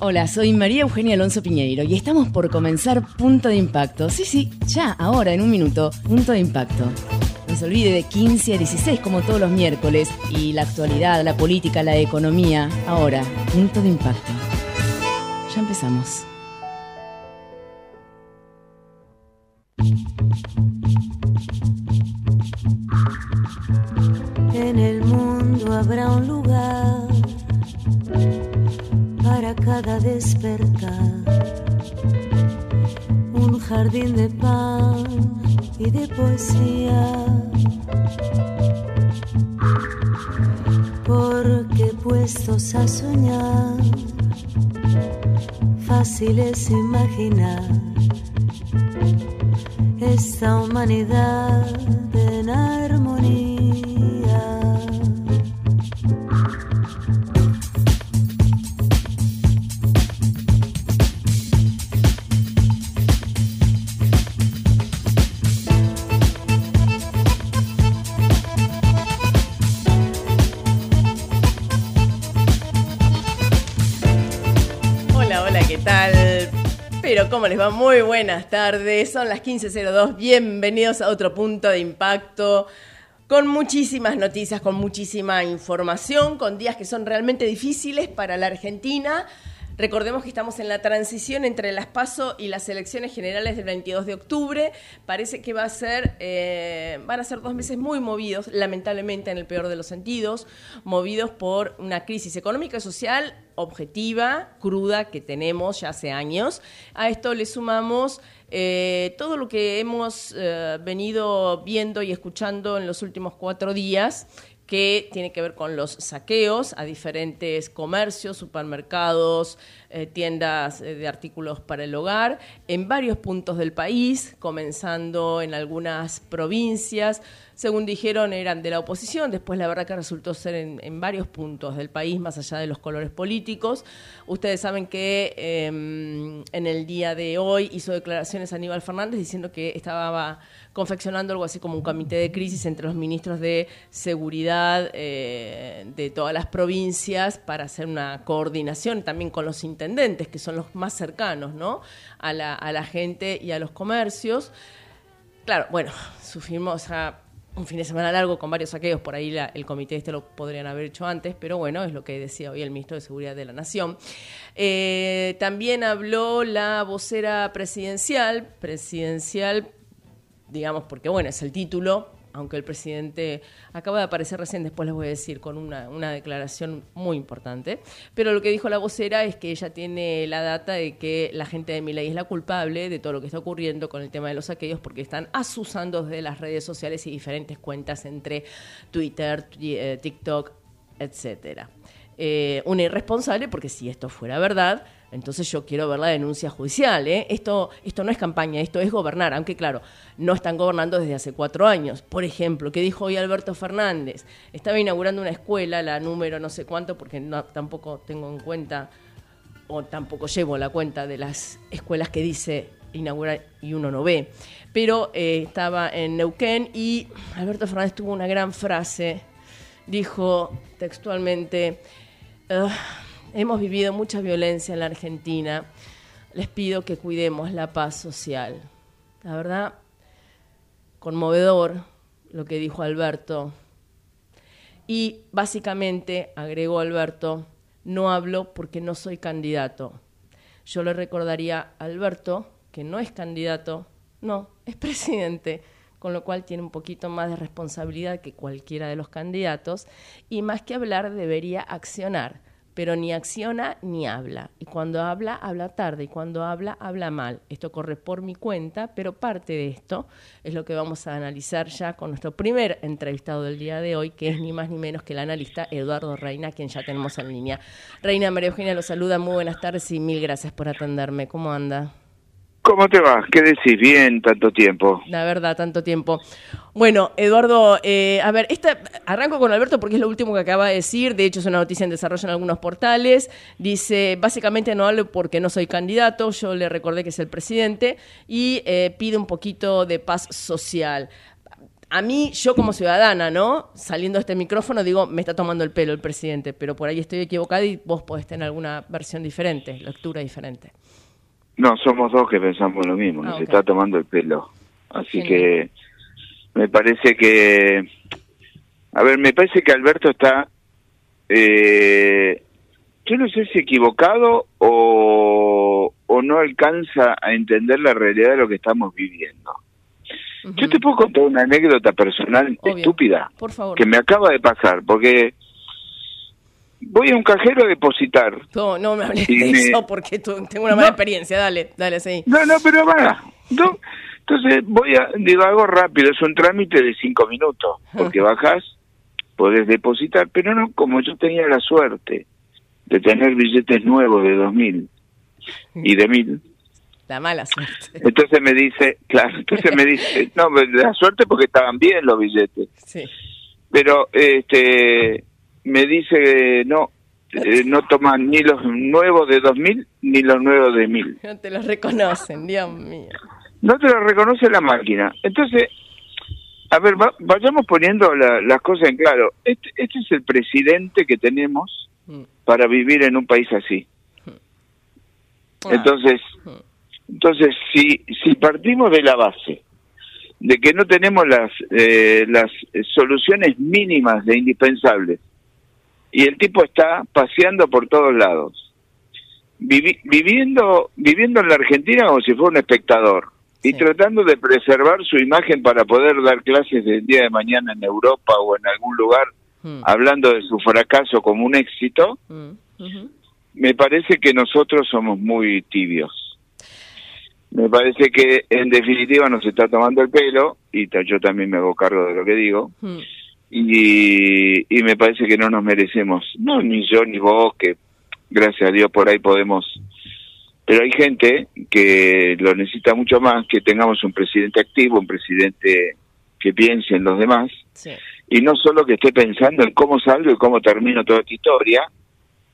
Hola, soy María Eugenia Alonso Piñeiro y estamos por comenzar Punto de Impacto. Sí, sí, ya, ahora, en un minuto, Punto de Impacto. No se olvide de 15 a 16 como todos los miércoles y la actualidad, la política, la economía. Ahora, Punto de Impacto. Ya empezamos. Despertar, un jardín de pan y de poesía. Porque puestos a soñar, fácil es imaginar esta humanidad Muy buenas tardes, son las 15.02, bienvenidos a otro punto de impacto, con muchísimas noticias, con muchísima información, con días que son realmente difíciles para la Argentina. Recordemos que estamos en la transición entre las PASO y las elecciones generales del 22 de octubre. Parece que va a ser, eh, van a ser dos meses muy movidos, lamentablemente en el peor de los sentidos, movidos por una crisis económica y social objetiva, cruda, que tenemos ya hace años. A esto le sumamos eh, todo lo que hemos eh, venido viendo y escuchando en los últimos cuatro días que tiene que ver con los saqueos a diferentes comercios, supermercados, eh, tiendas eh, de artículos para el hogar, en varios puntos del país, comenzando en algunas provincias. Según dijeron, eran de la oposición, después la verdad que resultó ser en, varios puntos del país, más allá de los colores políticos. Ustedes saben que eh, en el día de hoy hizo declaraciones Aníbal Fernández diciendo que estaba confeccionando algo así como un comité de crisis entre los ministros de seguridad eh, de todas las provincias para hacer una coordinación también con los intendentes, que son los más cercanos ¿no? a, la, a la gente y a los comercios. Claro, bueno, sufrimos a un fin de semana largo con varios saqueos, por ahí la, el comité este lo podrían haber hecho antes, pero bueno, es lo que decía hoy el ministro de Seguridad de la Nación. Eh, también habló la vocera presidencial, presidencial digamos, porque bueno, es el título, aunque el presidente acaba de aparecer recién, después les voy a decir, con una, una, declaración muy importante. Pero lo que dijo la vocera es que ella tiene la data de que la gente de Milay es la culpable de todo lo que está ocurriendo con el tema de los saqueos, porque están asusando desde las redes sociales y diferentes cuentas entre Twitter, TikTok, etcétera. Eh, una irresponsable, porque si esto fuera verdad, entonces yo quiero ver la denuncia judicial. ¿eh? Esto, esto no es campaña, esto es gobernar, aunque claro, no están gobernando desde hace cuatro años. Por ejemplo, ¿qué dijo hoy Alberto Fernández? Estaba inaugurando una escuela, la número no sé cuánto, porque tampoco tengo en cuenta o tampoco llevo la cuenta de las escuelas que dice inaugura y uno no ve. Pero eh, estaba en Neuquén y Alberto Fernández tuvo una gran frase. Dijo textualmente... Uh, Hemos vivido mucha violencia en la Argentina. Les pido que cuidemos la paz social. La verdad, conmovedor lo que dijo Alberto. Y básicamente, agregó Alberto, no hablo porque no soy candidato. Yo le recordaría a Alberto que no es candidato, no, es presidente, con lo cual tiene un poquito más de responsabilidad que cualquiera de los candidatos, y más que hablar debería accionar pero ni acciona ni habla. Y cuando habla, habla tarde, y cuando habla, habla mal. Esto corre por mi cuenta, pero parte de esto es lo que vamos a analizar ya con nuestro primer entrevistado del día de hoy, que es ni más ni menos que el analista Eduardo Reina, quien ya tenemos en línea. Reina María Eugenia lo saluda, muy buenas tardes y mil gracias por atenderme. ¿Cómo anda? ¿Cómo te va? ¿Qué decís? Bien, tanto tiempo. La verdad, tanto tiempo. Bueno, Eduardo, eh, a ver, esta, arranco con Alberto porque es lo último que acaba de decir. De hecho, es una noticia en desarrollo en algunos portales. Dice, básicamente no hablo porque no soy candidato. Yo le recordé que es el presidente y eh, pide un poquito de paz social. a mí, yo como ciudadana, ¿no? Saliendo de este micrófono, digo, me está tomando el pelo el presidente, pero por ahí estoy equivocada y vos podés tener alguna versión diferente, lectura diferente. No, somos dos que pensamos lo mismo, Ah, nos está tomando el pelo. Así Genial. que me parece que, a ver, me parece que Alberto está, eh, yo no sé si equivocado o, o no alcanza a entender la realidad de lo que estamos viviendo. Yo te puedo contar una anécdota personal Obvio. estúpida Por favor. que me acaba de pasar, porque voy a un cajero a depositar. No, no me hables de me- eso porque tengo una mala No. experiencia. Dale, dale, sí. No, no, pero va. No. Entonces voy a, digo, algo rápido, es un trámite de cinco minutos, porque bajás, podés depositar, pero no, como yo tenía la suerte de tener billetes nuevos de dos mil y de mil, La mala suerte. entonces me dice, claro, entonces me dice, no, la suerte porque estaban bien los billetes, Sí. pero este me dice, no, eh, no toman ni los nuevos de dos mil ni los nuevos de mil. No te los reconocen, Dios mío. no te lo reconoce la máquina. Entonces, a ver, va- vayamos poniendo la- las cosas en claro. Este, este es el presidente que tenemos Mm. para vivir en un país así. Ah. Entonces, entonces si, si partimos de la base de que no tenemos las, eh, las soluciones mínimas de indispensables y el tipo está paseando por todos lados, vivi- viviendo, viviendo en la Argentina como si fuera un espectador y Sí. tratando de preservar su imagen para poder dar clases el día de mañana en Europa o en algún lugar, Mm. hablando de su fracaso como un éxito, Mm. Me parece que nosotros somos muy tibios. Me parece que en definitiva nos está tomando el pelo, y yo también me hago cargo de lo que digo, Mm. Y, y me parece que no nos merecemos, no ni yo ni vos, que gracias a Dios por ahí podemos, pero hay gente que lo necesita mucho más, que tengamos un presidente activo, un presidente que piense en los demás, Sí. y no solo que esté pensando en cómo salgo y cómo termino toda esta historia,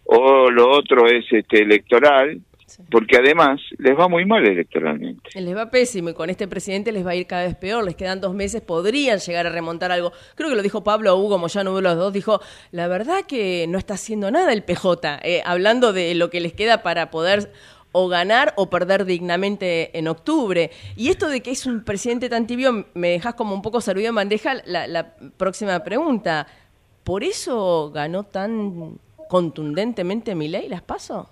o lo otro es este electoral, Sí. porque además les va muy mal electoralmente. Les va pésimo y con este presidente les va a ir cada vez peor. Les quedan dos meses, podrían llegar a remontar algo. Creo que lo dijo Pablo Hugo Moyano, uno de los dos, dijo, la verdad que no está haciendo nada el PJ, eh, hablando de lo que les queda para poder o ganar o perder dignamente en octubre. Y esto de que es un presidente tan tibio, me dejas como un poco servido en bandeja la, la próxima pregunta. ¿Por eso ganó tan contundentemente mi ley? ¿Las paso?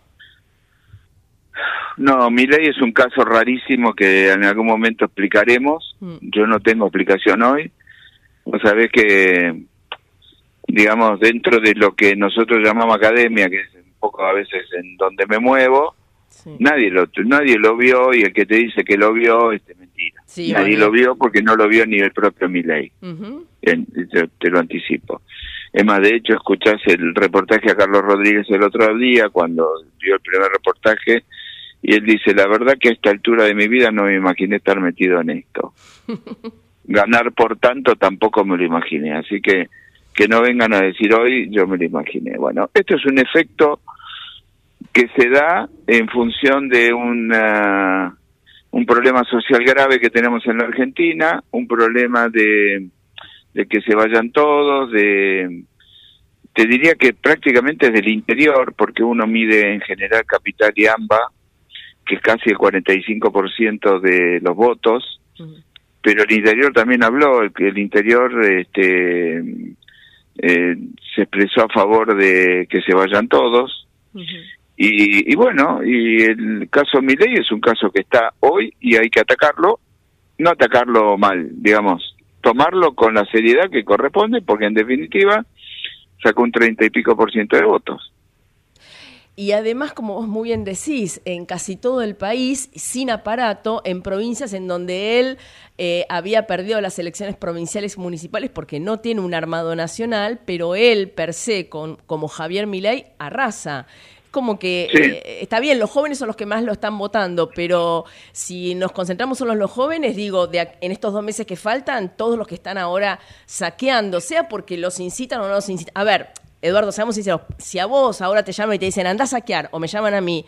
No, mi ley es un caso rarísimo que en algún momento explicaremos. Mm. Yo no tengo explicación hoy. Vos sabés que, digamos, dentro de lo que nosotros llamamos academia, que es un poco a veces en donde me muevo, Sí. nadie lo nadie lo vio y el que te dice que lo vio, este mentira. Sí, nadie lo vio porque no lo vio ni el propio Milei. Ujú. En- te, te lo anticipo. Es más, de hecho, escuchás el reportaje a Carlos Rodríguez el otro día, cuando dio el primer reportaje, y él dice, la verdad que a esta altura de mi vida no me imaginé estar metido en esto. Ganar por tanto tampoco me lo imaginé, así que que no vengan a decir hoy, yo me lo imaginé. Bueno, esto es un efecto que se da en función de una, un problema social grave que tenemos en la Argentina, un problema de, de que se vayan todos, de te diría que prácticamente es del interior, porque uno mide en general Capital y AMBA, que es casi el 45% de los votos, pero el interior también habló, el, el interior este, eh, se expresó a favor de que se vayan todos, y, y bueno, y el caso Milei es un caso que está hoy y hay que atacarlo, no atacarlo mal, digamos, tomarlo con la seriedad que corresponde, porque en definitiva sacó un treinta y pico por ciento de votos. Y además, como vos muy bien decís, en casi todo el país, sin aparato, en provincias en donde él eh, había perdido las elecciones provinciales y municipales porque no tiene un armado nacional, pero él, per se, con, como Javier Milei, arrasa. Como que Sí. eh, está bien, los jóvenes son los que más lo están votando, pero si nos concentramos solo en los jóvenes, digo, de, en estos dos meses que faltan, todos los que están ahora saqueando, sea porque los incitan o no los incitan. A ver, Eduardo, seamos sinceros, si a vos ahora te llaman y te dicen, anda a saquear, o me llaman a mí,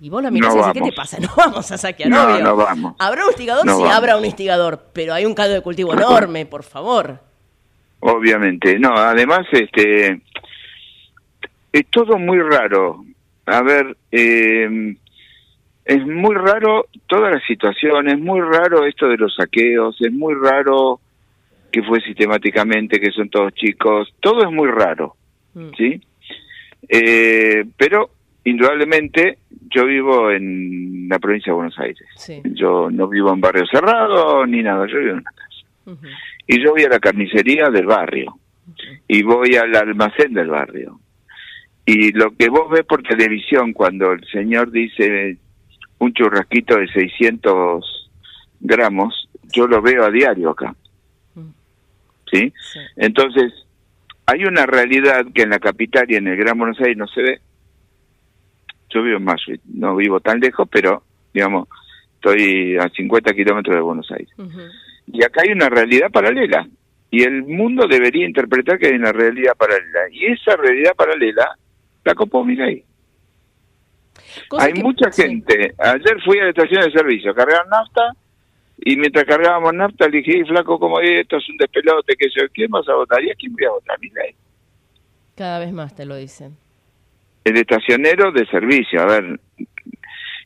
Y vos lo mirás No y decís, ¿qué te pasa? No vamos a saquear, No, obvio. no vamos. ¿Habrá un instigador? No sí, vamos. habrá un instigador, pero hay un caldo de cultivo enorme, por favor. Obviamente, no, además, este, es todo muy raro. A ver, eh, es muy raro toda la situación, es muy raro esto de los saqueos, es muy raro que fue sistemáticamente, que son todos chicos, todo es muy raro, Mm. ¿sí? Eh, pero, indudablemente, yo vivo en la provincia de Buenos Aires. Sí. Yo no vivo en barrio cerrado ni nada, yo vivo en una casa y yo voy a la carnicería del barrio y voy al almacén del barrio. Y lo que vos ves por televisión cuando el señor dice un churrasquito de 600 gramos, yo lo veo a diario acá. Mm. ¿Sí? Sí. Entonces, hay una realidad que en la capital y en el Gran Buenos Aires no se ve. Yo vivo en Massachusetts, no vivo tan lejos, pero, digamos, estoy a 50 kilómetros de Buenos Aires. Y acá hay una realidad paralela. Y el mundo debería interpretar que hay una realidad paralela. Y esa realidad paralela la copó. Cosa Hay que- mucha gente. Ayer fui a la estación de servicio, cargaron nafta. Y mientras cargábamos nafta, le dije, "Ey, flaco, como esto es un despelote, que yo, ¿quién vas a votar? ¿Y a quién voy a votar? Milei. Cada vez más te lo dicen. El estacionero de servicio, a ver.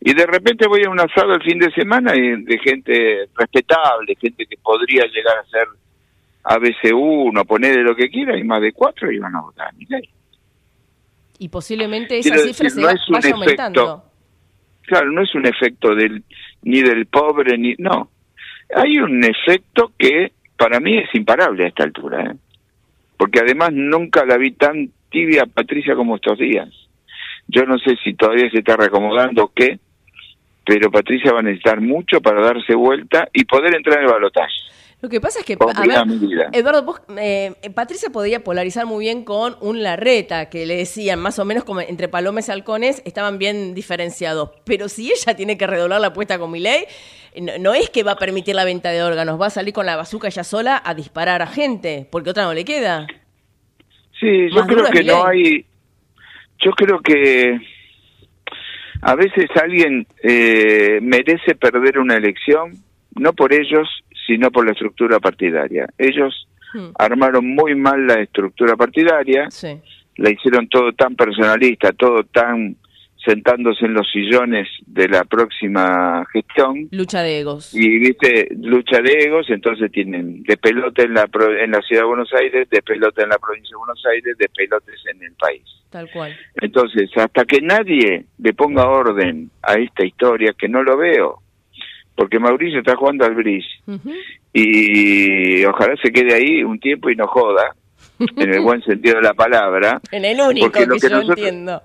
Y de repente voy a un asado el fin de semana y de gente respetable, gente que podría llegar a ser ABC1, ponerle lo que quiera, y más de cuatro iban a votar a Milei. Y posiblemente esa Quiero cifra decir, se va- vaya aumentando. efecto. Claro, no es un efecto del ni del pobre, ni... No. Hay un efecto que para mí es imparable a esta altura, ¿eh? Porque además nunca la vi tan tibia Patricia como estos días. Yo no sé si todavía se está reacomodando o qué, pero Patricia va a necesitar mucho para darse vuelta y poder entrar en el balotaje. Lo que pasa es que, a ver. Eduardo, vos, eh, Patricia podía polarizar muy bien con un Larreta, que le decían más o menos como entre palomes y halcones, estaban bien diferenciados. Pero si ella tiene que redoblar la apuesta con Milei, no, no es que va a permitir la venta de órganos, va a salir con la bazuca ella sola a disparar a gente, porque otra no le queda. Sí, yo Más creo que no hay. Yo creo que a veces alguien eh, merece perder una elección, no por ellos, sino por la estructura partidaria. Ellos Hmm. armaron muy mal la estructura partidaria, Sí. la hicieron todo tan personalista, todo tan sentándose en los sillones de la próxima gestión, Lucha de egos. y viste lucha de egos entonces tienen de pelota en la pro- en la ciudad de Buenos Aires de pelota en la provincia de Buenos Aires de pelotes en el país Tal cual. entonces hasta que nadie le ponga orden a esta historia que no lo veo porque Mauricio está jugando al Ujú. y ojalá se quede ahí un tiempo y no joda en el buen sentido de la palabra En el único Porque que, que yo nosotros- entiendo.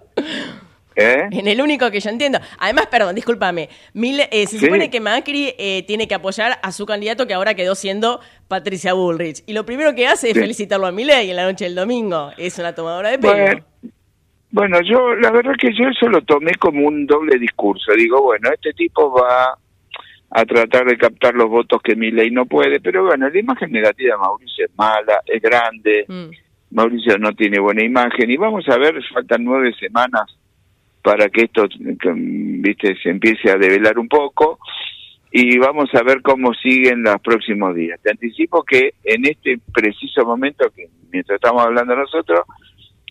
¿Eh? En el único que yo entiendo. Además, perdón, discúlpame. Mil- eh, se Sí. supone que Macri eh, tiene que apoyar a su candidato que ahora quedó siendo Patricia Bullrich. Y lo primero que hace es Sí. felicitarlo a Milei en la noche del domingo. Es una tomadora de pelo. Bueno, bueno, yo la verdad que yo eso lo tomé como un doble discurso. Digo, bueno, este tipo va a tratar de captar los votos que mi ley no puede, pero bueno, la imagen negativa de Mauricio es mala, es grande, Mm. Mauricio no tiene buena imagen y vamos a ver, faltan nueve semanas para que esto, viste, se empiece a develar un poco y vamos a ver cómo siguen los próximos días. Te anticipo que en este preciso momento, que mientras estamos hablando nosotros,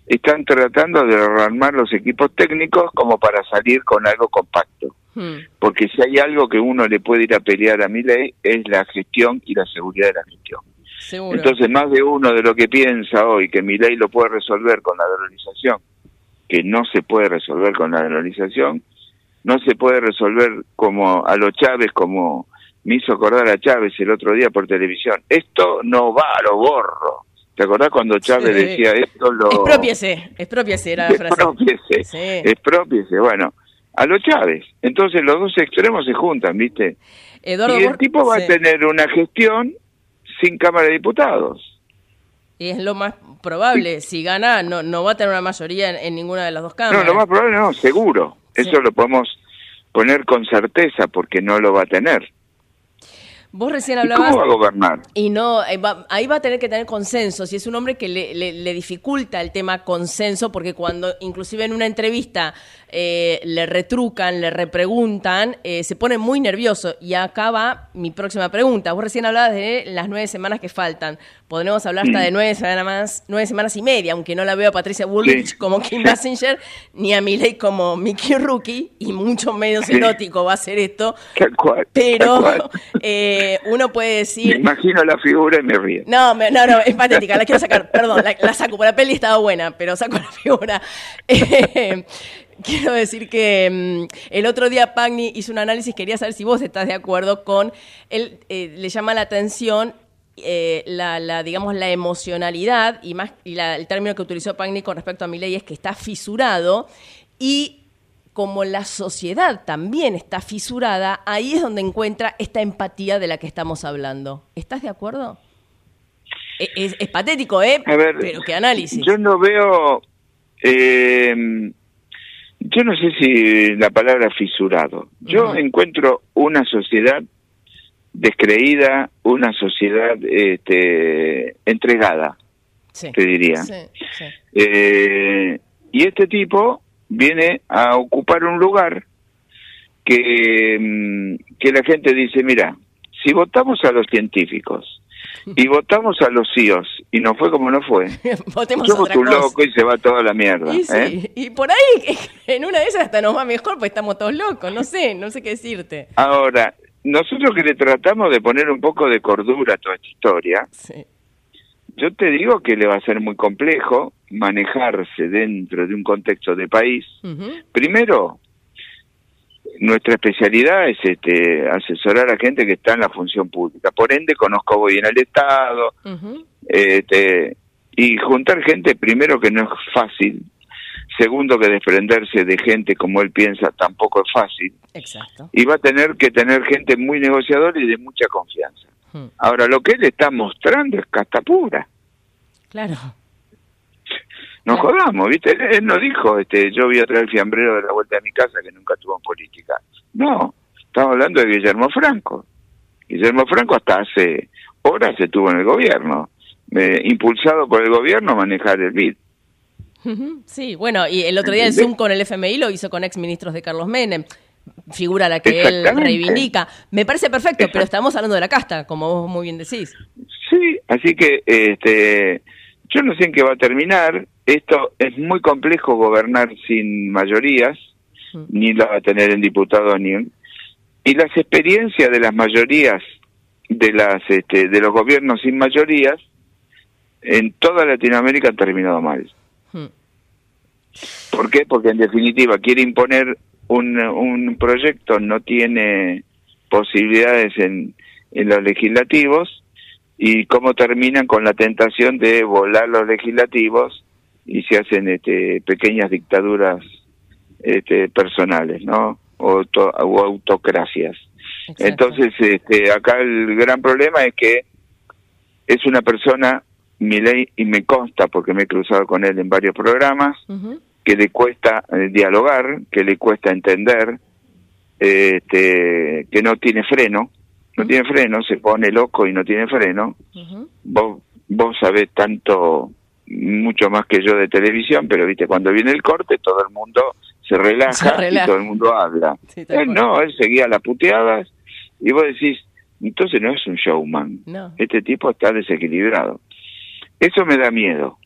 están tratando de rearmar los equipos técnicos como para salir con algo compacto. Mm. Porque si hay algo que uno le puede ir a pelear a mi ley es la gestión y la seguridad de la gestión. Seguro. Entonces, más de uno de lo que piensa hoy que mi ley lo puede resolver con la dolarización, que no se puede resolver con la dolarización, no se puede resolver como a los Chávez, como me hizo acordar a Chávez el otro día por televisión. Esto no va a lo gorro. ¿Te acordás cuando Chávez Sí. decía esto lo... Expropiese, expropiese era la frase. Expropiese, Sí. expropiese. Bueno, a los Chávez. Entonces los dos extremos se juntan, ¿viste? Eduardo y el Bor- tipo va sí. a tener una gestión sin Cámara de Diputados. Y es lo más probable. Si gana, no, no va a tener una mayoría en, en ninguna de las dos cámaras. No, lo más probable no, seguro. Sí. Eso lo podemos poner con certeza porque no lo va a tener. Vos recién ¿Y hablabas... ¿Cómo va a gobernar? Y no, eh, va- ahí va a tener que tener consenso. Si es un hombre que le, le- le dificulta el tema consenso, porque cuando inclusive en una entrevista eh, le retrucan, le repreguntan, eh, se pone muy nervioso. Y acá va mi próxima pregunta. Vos recién hablabas de las nueve semanas que faltan. Podremos hablar hasta Mm. de nueve semanas más, nueve semanas y media, aunque no la veo a Patricia Bullrich Sí. como Kim Basinger, ni a Milei como Mickey Rookie, y mucho menos Sí. erótico va a ser esto. Tal cual. Pero tal cual. eh, uno puede Me decir... imagino la figura y me río. No, me- no, no, es patética, la quiero sacar, perdón, la, la saco, por la peli estaba buena, pero saco la figura. Eh, quiero decir que mm, el otro día Pagni hizo un análisis, quería saber si vos estás de acuerdo con, él eh, le llama la atención eh, la, la, digamos, la emocionalidad y más y la- el término que utilizó Pagni con respecto a mi ley es que está fisurado y como la sociedad también está fisurada, ahí es donde encuentra esta empatía de la que estamos hablando. ¿Estás de acuerdo? E- Es, es patético, ¿eh? A ver, Pero qué análisis. Yo no veo. eh, yo no sé si la palabra fisurado. Yo encuentro una sociedad descreída, una sociedad este, entregada, Sí. te diría. Sí, sí. Eh, y este tipo viene a ocupar un lugar que, mm, que la gente dice, mira, si votamos a los científicos y votamos a los CIOs y no fue como no fue, Votemos somos un loco y se va toda la mierda. Y, ¿eh? y por ahí, en una de esas hasta nos va mejor, pues estamos todos locos. No sé, no sé qué decirte. Ahora, nosotros que le tratamos de poner un poco de cordura a toda esta historia, Sí. yo te digo que le va a ser muy complejo manejarse dentro de un contexto de país. Primero, nuestra especialidad es este, asesorar a gente que está en la función pública. Por ende, conozco bien al Estado. Este, y juntar gente, primero, que no es fácil. Segundo, que desprenderse de gente como él piensa tampoco es fácil. Exacto. Y va a tener que tener gente muy negociadora y de mucha confianza. Hmm. Ahora, lo que él está mostrando es casta pura. Claro. No Claro. jodamos, ¿viste? Él, él no dijo, este, yo voy a traer el fiambrero de la vuelta de mi casa que nunca estuvo en política. No, estamos hablando de Guillermo Franco. Guillermo Franco hasta hace horas estuvo en el gobierno, eh, impulsado por el gobierno a manejar el BID. Sí, bueno, y el otro día el. Zoom con el FMI lo hizo con ex ministros de Carlos Menem. Figura a la que él reivindica. Me parece perfecto, pero estamos hablando de la casta, como vos muy bien decís. Sí, así que este, yo no sé en qué va a terminar. Esto es muy complejo gobernar sin mayorías, Mm. ni la va a tener en diputados ni en... Y las experiencias de las mayorías, de las este, de los gobiernos sin mayorías, en toda Latinoamérica han terminado mal. ¿Por qué? Porque en definitiva quiere imponer un, un proyecto, no tiene posibilidades en, en los legislativos y cómo terminan con la tentación de volar los legislativos y se hacen este, pequeñas dictaduras este, personales, ¿no? O, auto- o autocracias. Exacto. Entonces, este, acá el gran problema es que es una persona, Milei, y me consta porque me he cruzado con él en varios programas, que le cuesta eh, dialogar, que le cuesta entender, eh, este, que no tiene freno, no tiene freno, se pone loco y no tiene freno. Vos, vos sabés tanto, mucho más que yo de televisión, pero viste, cuando viene el corte todo el mundo se relaja, Se relaja. y todo el mundo habla. Sí, él no, él seguía las puteadas y vos decís, entonces no es un showman, No. este tipo está desequilibrado. Eso me da miedo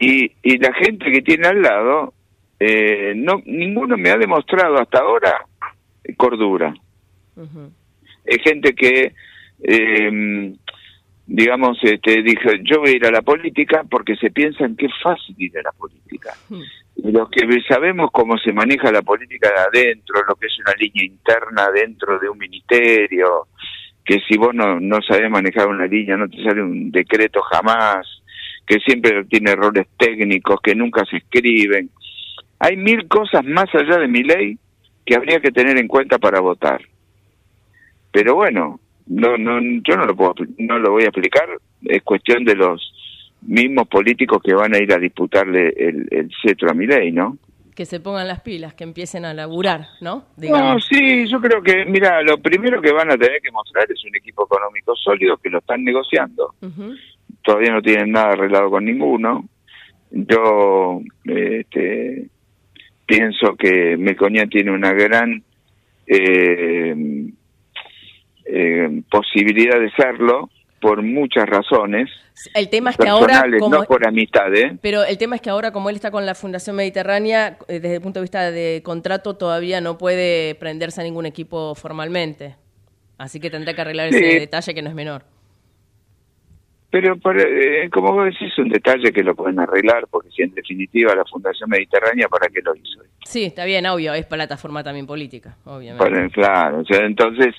y, y la gente que tiene al lado, eh, no ninguno me ha demostrado hasta ahora cordura. Es gente que, eh, digamos, este, dijo, yo voy a ir a la política porque se piensan que es fácil ir a la política. Y los que sabemos cómo se maneja la política de adentro, lo que es una línea interna dentro de un ministerio, que si vos no, no sabés manejar una línea no te sale un decreto jamás, que siempre tiene errores técnicos, que nunca se escriben. Hay mil cosas más allá de mi ley que habría que tener en cuenta para votar. Pero bueno, no, no, yo no lo puedo, no lo voy a explicar. Es cuestión de los mismos políticos que van a ir a disputarle el, el cetro a mi ley, ¿no? Que se pongan las pilas, que empiecen a laburar, ¿no? No, sí, yo creo que, mira, lo primero que van a tener que mostrar es un equipo económico sólido que lo están negociando. Todavía no tienen nada arreglado con ninguno. Yo este, pienso que Meconia tiene una gran eh, eh, posibilidad de serlo por muchas razones. El tema es que ahora no por amistad, ¿eh? Pero el tema es que ahora como él está con la Fundación Mediterránea, eh, desde el punto de vista de contrato todavía no puede prenderse a ningún equipo formalmente. Así que tendrá que arreglar ese detalle que no es menor. Pero, eh, como vos decís, un detalle que lo pueden arreglar, porque si en definitiva la Fundación Mediterránea, ¿para qué lo hizo? Sí, está bien, obvio, es plataforma también política, obviamente. claro, o sea, entonces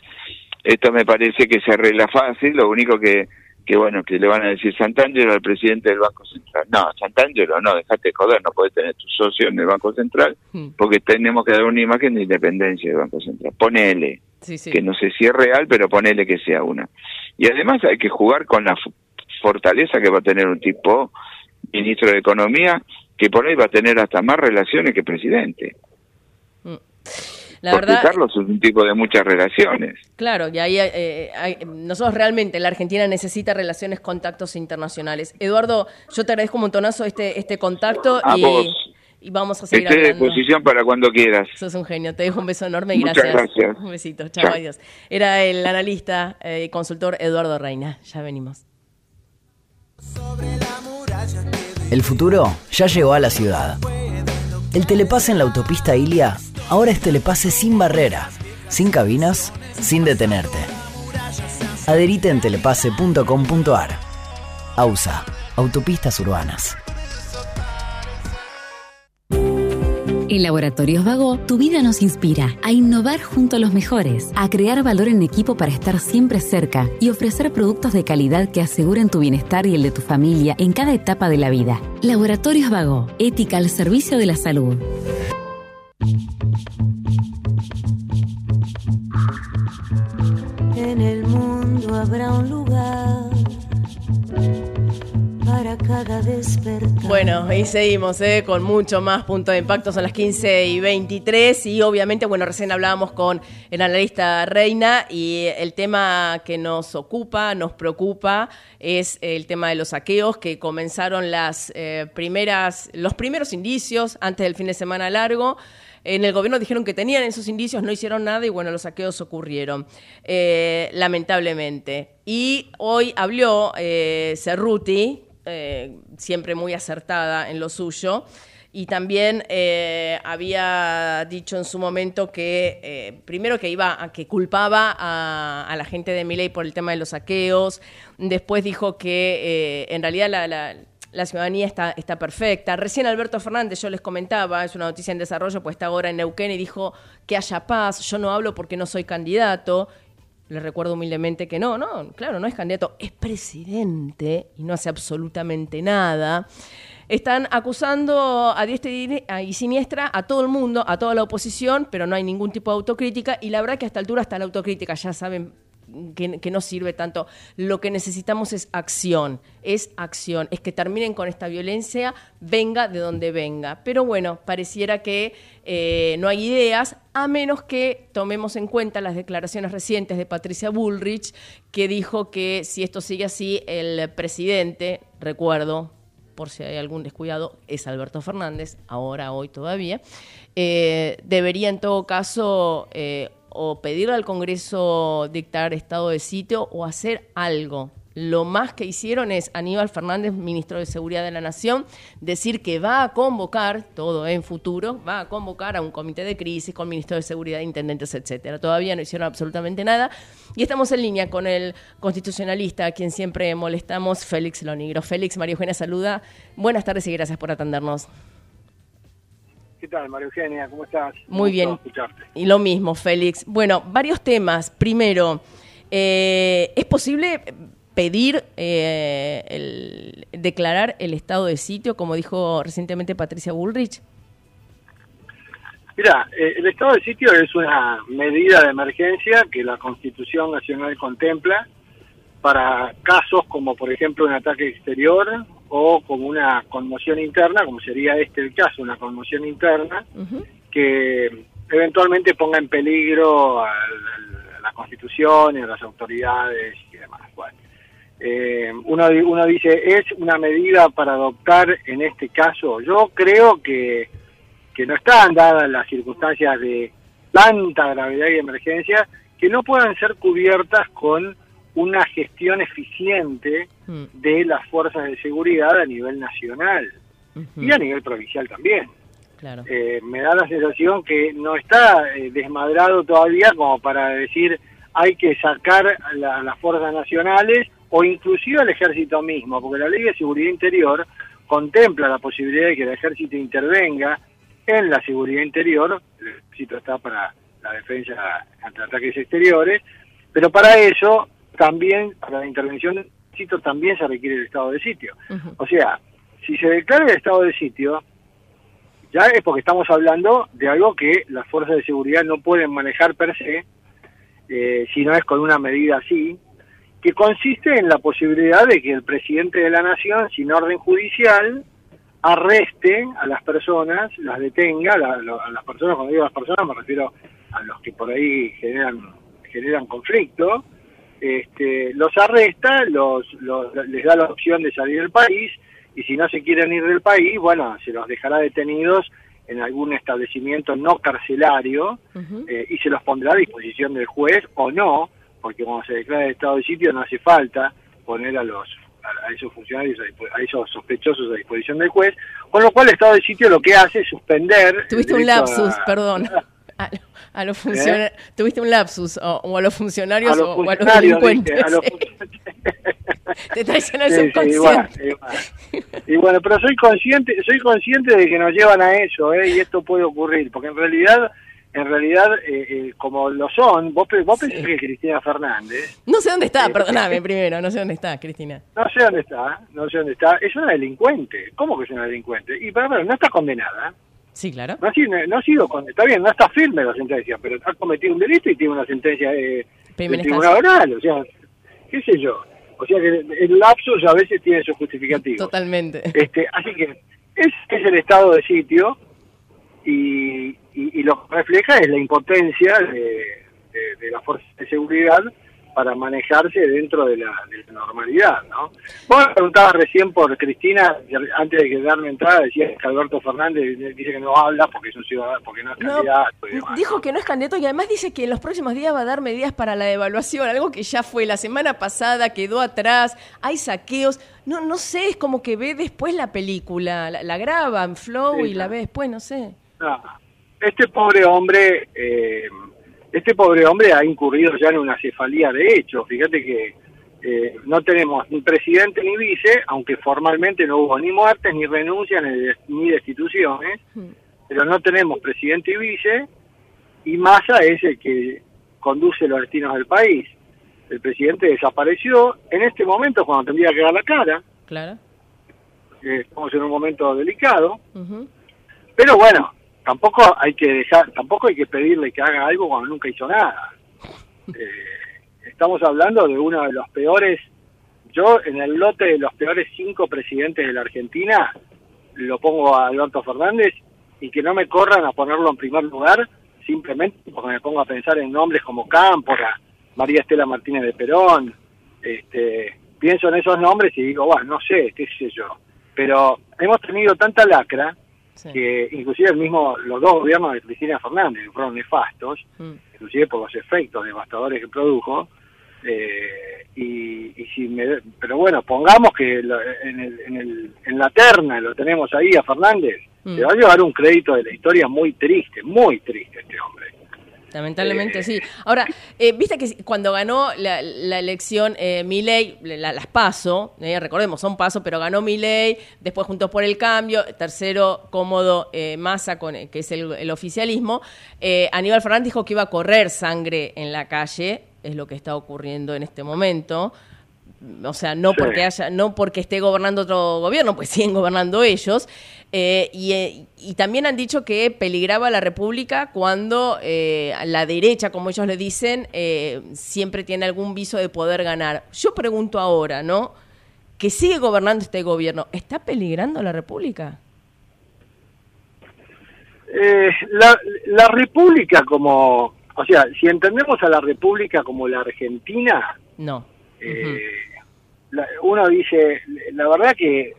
esto me parece que se arregla fácil, lo único que, que bueno, que le van a decir Santangelo al presidente del Banco Central. No, Santangelo, no, dejate joder, no puedes tener tu socio en el Banco Central, hmm. porque tenemos que dar una imagen de independencia del Banco Central. Ponele, que no sé si es real, pero ponele que sea una. Y además hay que jugar con la fortaleza que va a tener un tipo ministro de Economía, que por ahí va a tener hasta más relaciones que presidente. Mm. La Porque verdad, Carlos es un tipo de muchas relaciones. Claro, y ahí eh, nosotros realmente, la Argentina necesita relaciones, contactos internacionales. Eduardo, yo te agradezco un montonazo este, este contacto y, vamos a seguir Estoy a disposición para cuando quieras. Sos un genio, te dejo un beso enorme y gracias. gracias. Un besito, chao, adiós. Era el analista y eh, consultor Eduardo Reina. Ya venimos. El futuro ya llegó a la ciudad. El telepase en la autopista Ilia ahora es telepase sin barrera, sin cabinas, sin detenerte. Adherite en telepase.com.ar. AUSA, Autopistas Urbanas. En Laboratorios Vago, tu vida nos inspira a innovar junto a los mejores, a crear valor en equipo para estar siempre cerca y ofrecer productos de calidad que aseguren tu bienestar y el de tu familia en cada etapa de la vida. Laboratorios Vago, ética al servicio de la salud. En el mundo habrá un lugar cada Bueno, y seguimos ¿eh? con mucho más punto de impacto, son las 15 y 23 y obviamente, bueno, recién hablábamos con el analista Reina y el tema que nos ocupa, nos preocupa, es el tema de los saqueos que comenzaron las eh, primeras, los primeros indicios antes del fin de semana largo. En el gobierno dijeron que tenían esos indicios, no hicieron nada y bueno, los saqueos ocurrieron, eh, lamentablemente. Y hoy habló Cerruti, eh, siempre muy acertada en lo suyo. Y también eh, había dicho en su momento que, eh, primero que iba a que culpaba a, la gente de Miley por el tema de los saqueos, después dijo que en realidad la, ciudadanía está, está perfecta. Recién Alberto Fernández, yo les comentaba, es una noticia en desarrollo, pues está ahora en Neuquén y dijo que haya paz, yo no hablo porque no soy candidato. Le recuerdo humildemente que no, no, claro, no es candidato, es presidente y no hace absolutamente nada. Están acusando a diestra y siniestra a todo el mundo, a toda la oposición, pero no hay ningún tipo de autocrítica y la verdad que a esta altura está la autocrítica, ya saben que, no sirve tanto. Lo que necesitamos es acción, es acción, es que terminen con esta violencia, venga de donde venga. Pero bueno, pareciera que eh, no hay ideas, a menos que tomemos en cuenta las declaraciones recientes de Patricia Bullrich, que dijo que si esto sigue así, el presidente, recuerdo, por si hay algún descuidado, es Alberto Fernández, ahora, hoy todavía, eh, debería en todo caso eh, o pedirle al Congreso dictar estado de sitio o hacer algo. Lo más que hicieron es Aníbal Fernández, ministro de Seguridad de la Nación, decir que va a convocar, todo en futuro, va a convocar a un comité de crisis con ministro de Seguridad, intendentes, etcétera. Todavía no hicieron absolutamente nada. Y estamos en línea con el constitucionalista, a quien siempre molestamos, Félix Lonigro. Félix, María Eugenia saluda. Buenas tardes y gracias por atendernos. ¿Qué tal, María Eugenia? ¿Cómo estás? Muy bien. Y lo mismo, Félix. Bueno, varios temas. Primero, eh, ¿es posible pedir eh, el, declarar el estado de sitio, como dijo recientemente Patricia Bullrich? Mira, eh, el estado de sitio es una medida de emergencia que la Constitución Nacional contempla para casos como, por ejemplo, un ataque exterior o como una conmoción interna, como sería este el caso, una conmoción interna, que eventualmente ponga en peligro a, la Constitución y a las autoridades y demás. Eh, uno, uno dice, ¿es una medida para adoptar en este caso? Yo creo que, que no están dadas las circunstancias de tanta gravedad y emergencia que no puedan ser cubiertas con una gestión eficiente mm. de las fuerzas de seguridad a nivel nacional y a nivel provincial también. Eh, me da la sensación que no está eh, desmadrado todavía como para decir hay que sacar las fuerzas nacionales o inclusive al ejército mismo, porque la ley de seguridad interior contempla la posibilidad de que el ejército intervenga en la seguridad interior, el ejército está para la defensa ante ataques exteriores, pero para eso también, para la intervención del también se requiere el estado de sitio. O sea, si se declara el estado de sitio, ya es porque estamos hablando de algo que las fuerzas de seguridad no pueden manejar per se, eh, si no es con una medida así, que consiste en la posibilidad de que el presidente de la nación, sin orden judicial, arreste a las personas, las detenga, a las personas, cuando digo las personas me refiero a los que por ahí generan, generan conflicto, este, los arresta, los, les da la opción de salir del país y si no se quieren ir del país, bueno, se los dejará detenidos en algún establecimiento no carcelario eh, y se los pondrá a disposición del juez o no, porque cuando se declara el estado de sitio no hace falta poner a los a, esos funcionarios, a, esos sospechosos a disposición del juez, con lo cual el estado de sitio lo que hace es suspender... Tuviste un lapsus, perdón. A, los funcionarios, ¿Eh? tuviste un lapsus, o, a los funcionarios o a los delincuentes. Te traicionó el subconsciente. y, bueno, pero soy consciente, soy consciente de que nos llevan a eso, ¿eh? y esto puede ocurrir, porque en realidad en realidad, eh, eh, como lo son, vos, vos pensás que Cristina Fernández... No sé dónde está, eh, perdóname primero, no sé dónde está Cristina. No sé dónde está, no sé dónde está. Es una delincuente. ¿Cómo que es una delincuente? Y pero, no está condenada. Sí, claro. No ha sido, no ha sido está bien, no está firme la sentencia, pero ha cometido un delito y tiene una sentencia de, tribunal oral, o sea, qué sé yo. O sea que el lapsus a veces tiene su justificativo. Totalmente. Este, así que es, es el estado de sitio y, y, lo que refleja es la impotencia de, de, las fuerzas de seguridad para manejarse dentro de la, normalidad, ¿no? Vos me preguntabas recién por Cristina, antes de que darme entrada, decía que Alberto Fernández dice que no habla porque es un ciudadano, porque no es candidato. dijo que no es candidato y además dice que en los próximos días va a dar medidas para la devaluación, algo que ya fue la semana pasada, quedó atrás, hay saqueos, no no sé, es como que ve después la película, la, graba en Flow y la ve después, no sé. Este pobre hombre, eh, este pobre hombre ha incurrido ya en una cefalía de hechos. Fíjate que eh, no tenemos ni presidente ni vice, aunque formalmente no hubo ni muertes, ni renuncias, ni, destituciones, hmm. pero no tenemos presidente y vice, y Massa es el que conduce los destinos del país. El presidente desapareció, en este momento cuando tendría que dar la cara. Claro. Eh, estamos en un momento delicado. Pero bueno, tampoco hay que tampoco hay que pedirle que haga algo cuando nunca hizo nada. Eh, estamos hablando de uno de los peores, yo en el lote de los peores cinco presidentes de la Argentina lo pongo a Alberto Fernández y que no me corran a ponerlo en primer lugar simplemente porque me pongo a pensar en nombres como Cámpora, María Estela Martínez de Perón, este, pienso en esos nombres y digo, bueno, no sé, qué sé yo, pero hemos tenido tanta lacra que inclusive el mismo, los dos gobiernos de Cristina Fernández fueron nefastos, mm. inclusive por los efectos devastadores que produjo, eh, y, si pero bueno, pongamos que en, el, en, el, en la terna lo tenemos ahí a Fernández, mm. le va a llevar un crédito de la historia muy triste, muy triste este hombre. Lamentablemente eh, sí. Ahora, eh, viste que cuando ganó la, elección eh, Milei, las PASO, eh, recordemos, son PASO, pero ganó Milei, después Juntos por el Cambio, tercero cómodo Massa, con, que es el, oficialismo, Aníbal Fernández dijo que iba a correr sangre en la calle, es lo que está ocurriendo en este momento. O sea, no porque haya, no porque esté gobernando otro gobierno, pues siguen gobernando ellos. Eh, eh, y, también han dicho que peligraba la República cuando eh, la derecha, como ellos le dicen, siempre tiene algún viso de poder ganar. Yo pregunto ahora, ¿no? que sigue gobernando este gobierno, ¿está peligrando la República? Eh, la, la República como, o sea, si entendemos a la República como la Argentina, No. eh, la- uno dice, la verdad que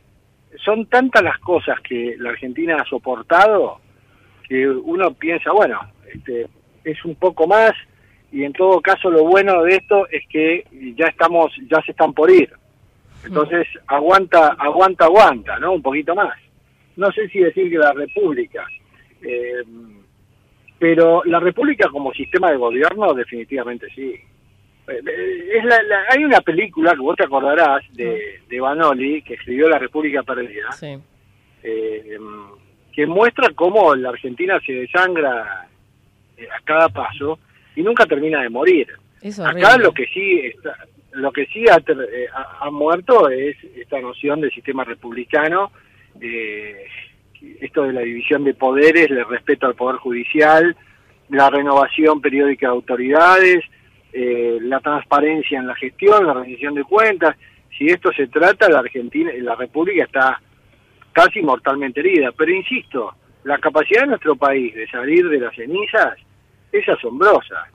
son tantas las cosas que la Argentina ha soportado que uno piensa, bueno, este, es un poco más y en todo caso lo bueno de esto es que ya estamos, ya se están por ir. Entonces aguanta, aguanta, aguanta, ¿no? Un poquito más. No sé si decir que la República, eh, pero la República como sistema de gobierno definitivamente sí. Eh, Es la- la- hay una película que vos te acordarás de, de Banoli que escribió La República Perdida, Sí. eh, que muestra cómo la Argentina se desangra eh, a cada paso y nunca termina de morir. Acá lo que sí está- lo que sí ha, ter- ha- ha muerto es esta noción del sistema republicano, eh, esto de la división de poderes, el respeto al poder judicial, la renovación periódica de autoridades, eh, la transparencia en la gestión, la rendición de cuentas. Si esto se trata, la Argentina, la República está casi mortalmente herida. Pero insisto, la capacidad de nuestro país de salir de las cenizas es asombrosa.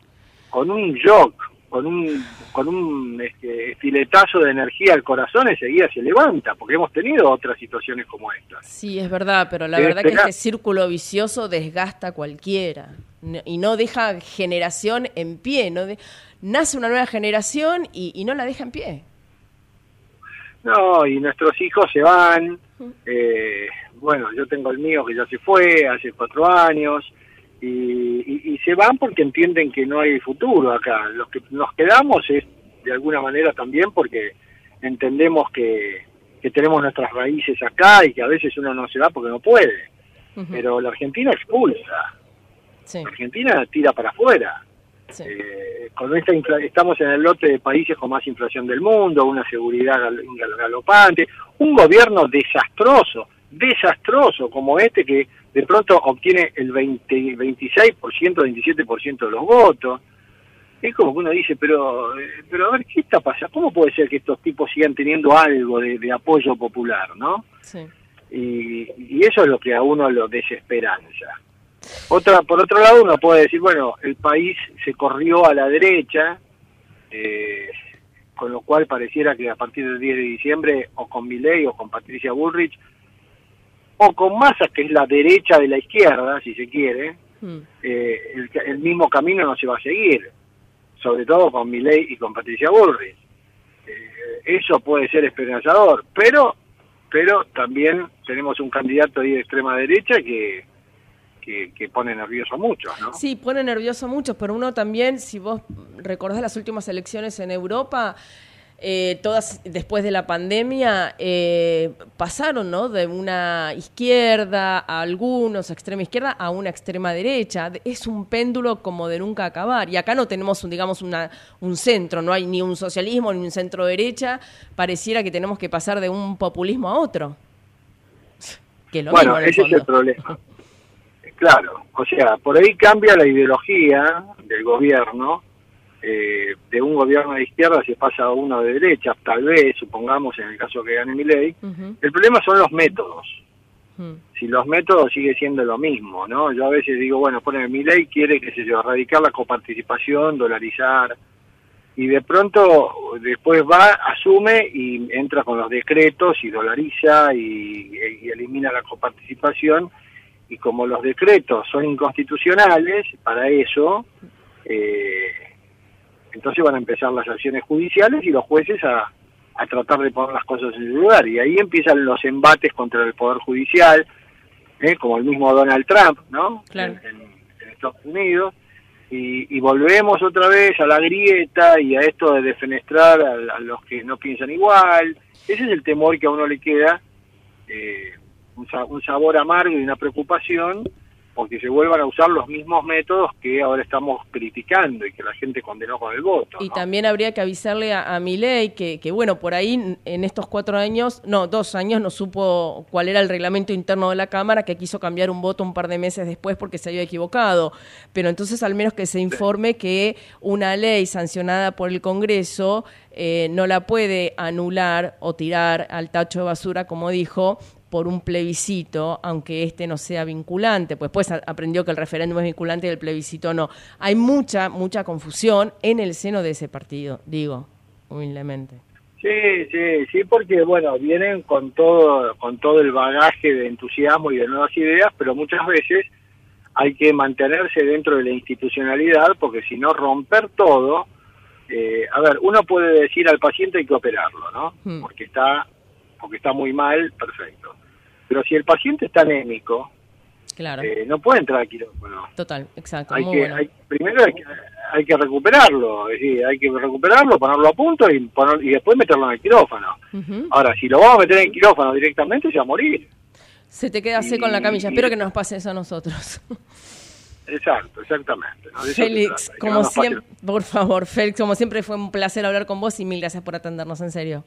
Con un shock, con un, con un este, filetazo de energía al corazón, enseguida se levanta, porque hemos tenido otras situaciones como esta. Sí, es verdad, pero la verdad que espera. este círculo vicioso desgasta a cualquiera y no deja generación en pie. No de- nace una nueva generación y, y no la deja en pie. No, y nuestros hijos se van. eh, bueno, yo tengo el mío que ya se fue hace cuatro años. Y, y- y se van porque entienden que no hay futuro acá. Los que nos quedamos es de alguna manera también porque entendemos que, que tenemos nuestras raíces acá y que a veces uno no se va porque no puede. Pero la Argentina expulsa, Sí, la Argentina tira para afuera. Sí. Eh, con esta infla- estamos en el lote de países con más inflación del mundo, una seguridad gal- gal- galopante, un gobierno desastroso, desastroso como este que de pronto obtiene el 20, 26%, 27% de los votos. Es como que uno dice, pero, eh, pero a ver, ¿qué está pasando? ¿Cómo puede ser que estos tipos sigan teniendo algo de, de apoyo popular, no? sí. y, y eso es lo que a uno lo desesperanza. Otra, por otro lado, uno puede decir, bueno, el país se corrió a la derecha, eh, con lo cual pareciera que a partir del 10 de diciembre, o con Milei o con Patricia Bullrich, o con Massa, que es la derecha de la izquierda, si se quiere, Mm. eh, el, mismo camino no se va a seguir, sobre todo con Milei y con Patricia Bullrich. Eh, eso puede ser esperanzador, pero pero también tenemos un candidato ahí de extrema derecha que, que, que pone nervioso a muchos, ¿no? Sí, pone nervioso a muchos, pero uno también, si vos recordás las últimas elecciones en Europa, eh, todas después de la pandemia eh, pasaron ¿no? de una izquierda a algunos, extrema izquierda, a una extrema derecha. Es un péndulo como de nunca acabar. Y acá no tenemos, un, digamos, una, un centro, no hay ni un socialismo ni un centro derecha. Pareciera que tenemos que pasar de un populismo a otro. Que lo bueno, mismo ese es el problema. Claro, o sea, por ahí cambia la ideología del gobierno, eh, de un gobierno de izquierda se pasa a uno de derecha, tal vez, supongamos, en el caso que gane mi ley. El problema son los métodos. si los métodos sigue siendo lo mismo, ¿no? Yo a veces digo, bueno, pone mi ley quiere, qué sé yo, erradicar la coparticipación, dolarizar, y de pronto después va, asume y entra con los decretos y dolariza y, y elimina la coparticipación, y como los decretos son inconstitucionales, para eso, eh, entonces van a empezar las acciones judiciales y los jueces a, a tratar de poner las cosas en su lugar. Y ahí empiezan los embates contra el Poder Judicial, ¿eh? como el mismo Donald Trump, ¿no? Claro. En, en- en Estados Unidos. Y, y volvemos otra vez a la grieta y a esto de defenestrar a, a los que no piensan igual. Ese es el temor que a uno le queda, eh, un, sa- un sabor amargo y una preocupación, o que se vuelvan a usar los mismos métodos que ahora estamos criticando y que la gente condenó con el voto. Y también habría que avisarle a, a Milei que, que, bueno, por ahí en estos cuatro años, no, dos años, no supo cuál era el reglamento interno de la Cámara, que quiso cambiar un voto un par de meses después porque se había equivocado. Pero entonces al menos que se informe que una ley sancionada por el Congreso eh, no la puede anular o tirar al tacho de basura, como dijo, por un plebiscito, aunque este no sea vinculante, pues después aprendió que el referéndum es vinculante y el plebiscito no. Hay mucha, mucha confusión en el seno de ese partido, digo, humildemente. Sí, sí, sí, porque bueno, vienen con todo, con todo el bagaje de entusiasmo y de nuevas ideas, pero muchas veces hay que mantenerse dentro de la institucionalidad, porque si no romper todo, eh, a ver, uno puede decir al paciente hay que operarlo, ¿no? Hmm. Porque está porque está muy mal, perfecto. Pero si el paciente está anémico, claro. Eh, no puede entrar al quirófano. Total, exacto. Hay que, primero hay que, recuperarlo, es decir, hay que recuperarlo, ponerlo a punto y, y después meterlo en el quirófano. Ahora, si lo vamos a meter en el quirófano directamente, se va a morir. Se te queda seco en la camilla. Espero que nos pase eso a nosotros. Exacto, exactamente. Félix, como siempre, por favor, Félix, como siempre fue un placer hablar con vos y mil gracias por atendernos, en serio.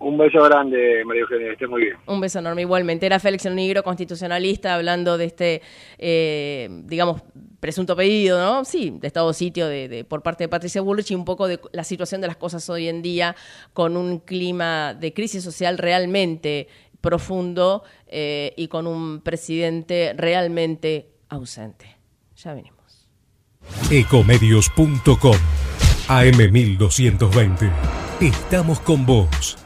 Un beso grande, María Eugenia, esté muy bien. Un beso enorme, igualmente. Era Félix el Negro, constitucionalista, hablando de este, eh, digamos, presunto pedido, ¿no? Sí, de Estado sitio de, por parte de Patricia Bullrich y un poco de la situación de las cosas hoy en día con un clima de crisis social realmente profundo eh, y con un presidente realmente ausente. Ya venimos. Ecomedios.com AM1220. Estamos con vos.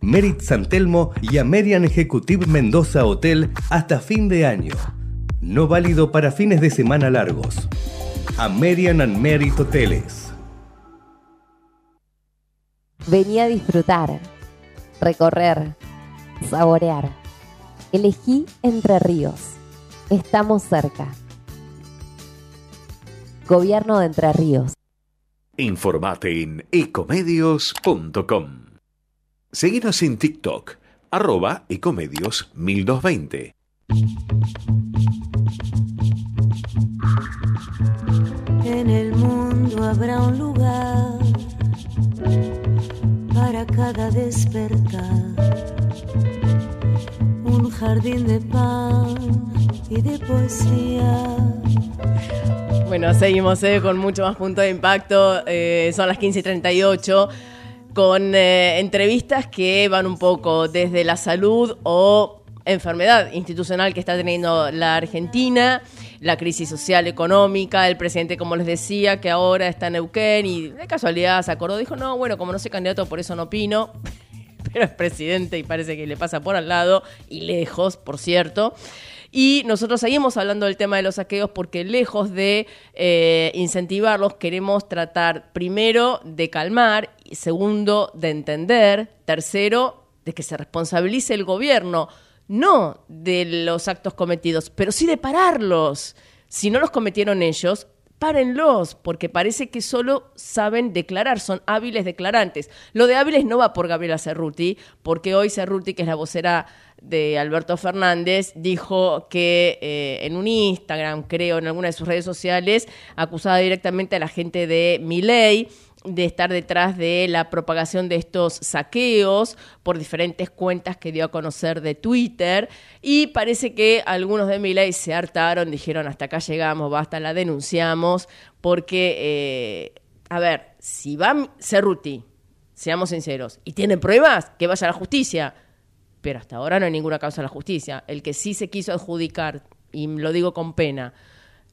Merit San Telmo y Amerian Executive Mendoza Hotel hasta fin de año. No válido para fines de semana largos. Amerian and Merit Hoteles. Venía a disfrutar, recorrer, saborear Elegí Entre Ríos. Estamos cerca. Gobierno de Entre Ríos. Informate en ecomedios.com. Seguinos en TikTok, arroba ecomedios 1220. En el mundo habrá un lugar para cada despertar un jardín de pan y de poesía. Bueno, seguimos eh, con mucho más punto de impacto. Eh, son las 15 y 38 con eh, entrevistas que van un poco desde la salud o enfermedad institucional que está teniendo la Argentina, la crisis social, económica, el presidente, como les decía, que ahora está en Neuquén y de casualidad se acordó, dijo, no, bueno, como no soy candidato, por eso no opino. pero es presidente y parece que le pasa por al lado y lejos, por cierto. Y nosotros seguimos hablando del tema de los saqueos porque lejos de eh, incentivarlos, queremos tratar primero de calmar, segundo de entender, tercero de que se responsabilice el gobierno, no de los actos cometidos, pero sí de pararlos. Si no los cometieron ellos, párenlos, porque parece que solo saben declarar, son hábiles declarantes. Lo de hábiles no va por Gabriela Cerruti, porque hoy Cerruti, que es la vocera de Alberto Fernández, dijo que eh, en un Instagram, creo, en alguna de sus redes sociales, acusaba directamente a la gente de Miley de estar detrás de la propagación de estos saqueos por diferentes cuentas que dio a conocer de Twitter. Y parece que algunos de ley se hartaron, dijeron hasta acá llegamos, basta, la denunciamos, porque, eh, a ver, si va Cerruti, seamos sinceros, y tiene pruebas, que vaya a la justicia, pero hasta ahora no hay ninguna causa a la justicia. El que sí se quiso adjudicar, y lo digo con pena,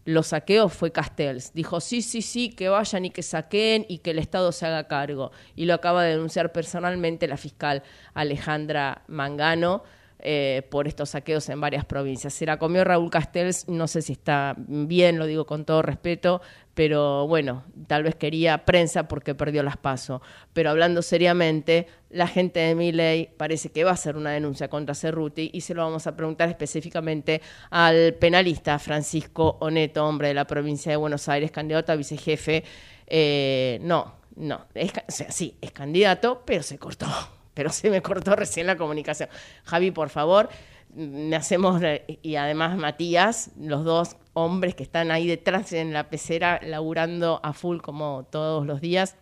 los saqueos fue Castells. Dijo, sí, sí, sí, que vayan y que saquen y que el Estado se haga cargo. Y lo acaba de denunciar personalmente la fiscal Alejandra Mangano. Eh, por estos saqueos en varias provincias. Se la comió Raúl Castells, no sé si está bien, lo digo con todo respeto, pero bueno, tal vez quería prensa porque perdió las pasos. Pero hablando seriamente, la gente de Miley parece que va a hacer una denuncia contra Cerruti y se lo vamos a preguntar específicamente al penalista Francisco Oneto, hombre de la provincia de Buenos Aires, candidato a vicejefe. Eh, no, no, o sea, sí, es candidato, pero se cortó, pero se me cortó recién la comunicación. Javi, por favor, me hacemos, y además Matías, los dos hombres que están ahí detrás en la pecera laburando a full como todos los días.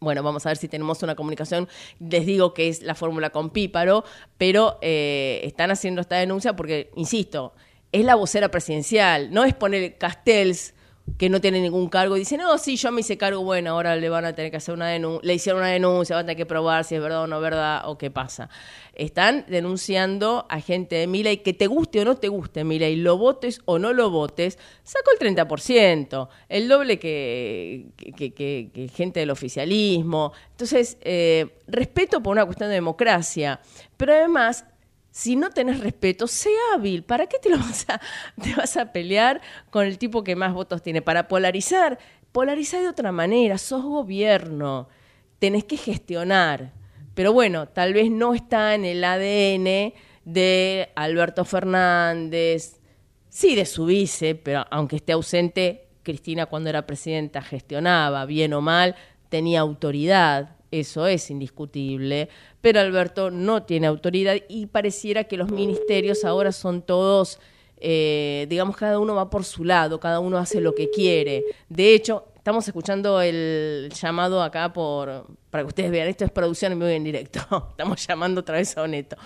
Bueno, vamos a ver si tenemos una comunicación. Les digo que es la fórmula con Píparo, pero eh, están haciendo esta denuncia porque, insisto, es la vocera presidencial, no es poner Castells que no tiene ningún cargo y dice, no, sí, yo me hice cargo, bueno, ahora le van a tener que hacer una denuncia, le hicieron una denuncia, van a tener que probar si es verdad o no verdad o qué pasa. Están denunciando a gente de Miley que te guste o no te guste Miley, lo votes o no lo votes, sacó el 30%, el doble que, que, que, gente del oficialismo. Entonces, eh, respeto por una cuestión de democracia, pero además si no tenés respeto, sé hábil. ¿Para qué te, lo vas a, te vas a pelear con el tipo que más votos tiene? Para polarizar. Polarizar de otra manera. Sos gobierno. Tenés que gestionar. Pero bueno, tal vez no está en el ADN de Alberto Fernández, sí de su vice, pero aunque esté ausente, Cristina cuando era presidenta gestionaba, bien o mal, tenía autoridad eso es indiscutible, pero Alberto no tiene autoridad y pareciera que los ministerios ahora son todos, eh, digamos, cada uno va por su lado, cada uno hace lo que quiere. De hecho, estamos escuchando el llamado acá por para que ustedes vean, esto es producción en vivo en directo. Estamos llamando otra vez a Oneto.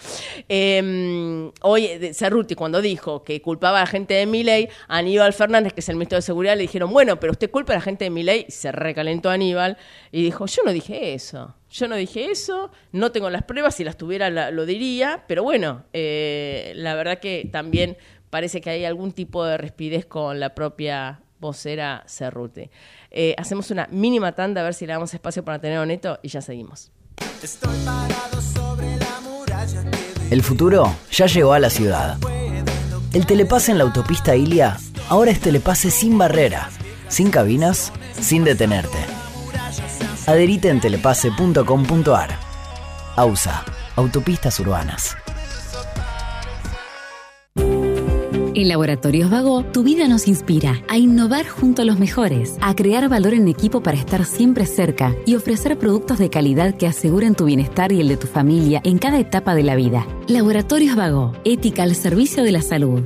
Eh, hoy, Cerruti, cuando dijo que culpaba a la gente de Miley, Aníbal Fernández, que es el ministro de Seguridad, le dijeron, bueno, pero usted culpa a la gente de Miley. Se recalentó Aníbal y dijo, yo no dije eso. Yo no dije eso, no tengo las pruebas, si las tuviera lo diría, pero bueno, eh, la verdad que también parece que hay algún tipo de respidez con la propia vocera Cerruti. Eh, hacemos una mínima tanda a ver si le damos espacio para tener Neto y ya seguimos. El futuro ya llegó a la ciudad. El telepase en la autopista Ilia ahora es telepase sin barrera, sin cabinas, sin detenerte. Adherite en telepase.com.ar. AUSA, Autopistas Urbanas. En Laboratorios Vago, tu vida nos inspira a innovar junto a los mejores, a crear valor en equipo para estar siempre cerca y ofrecer productos de calidad que aseguren tu bienestar y el de tu familia en cada etapa de la vida. Laboratorios Vago, ética al servicio de la salud.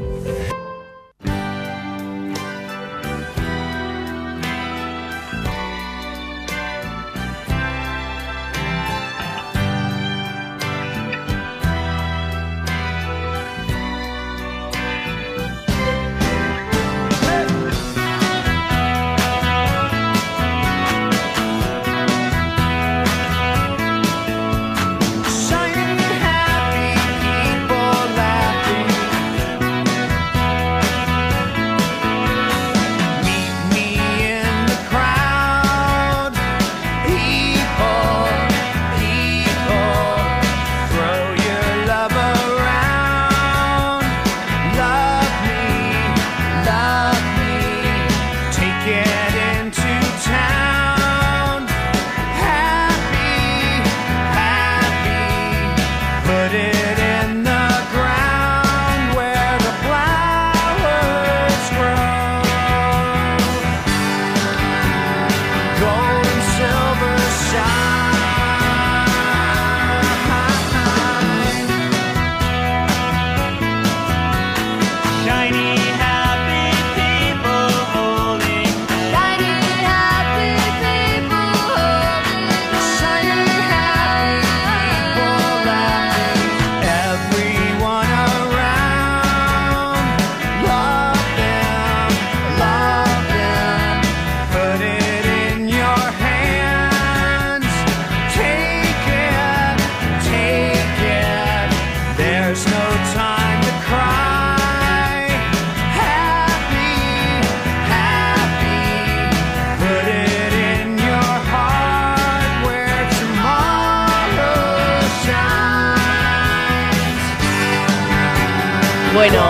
Bueno,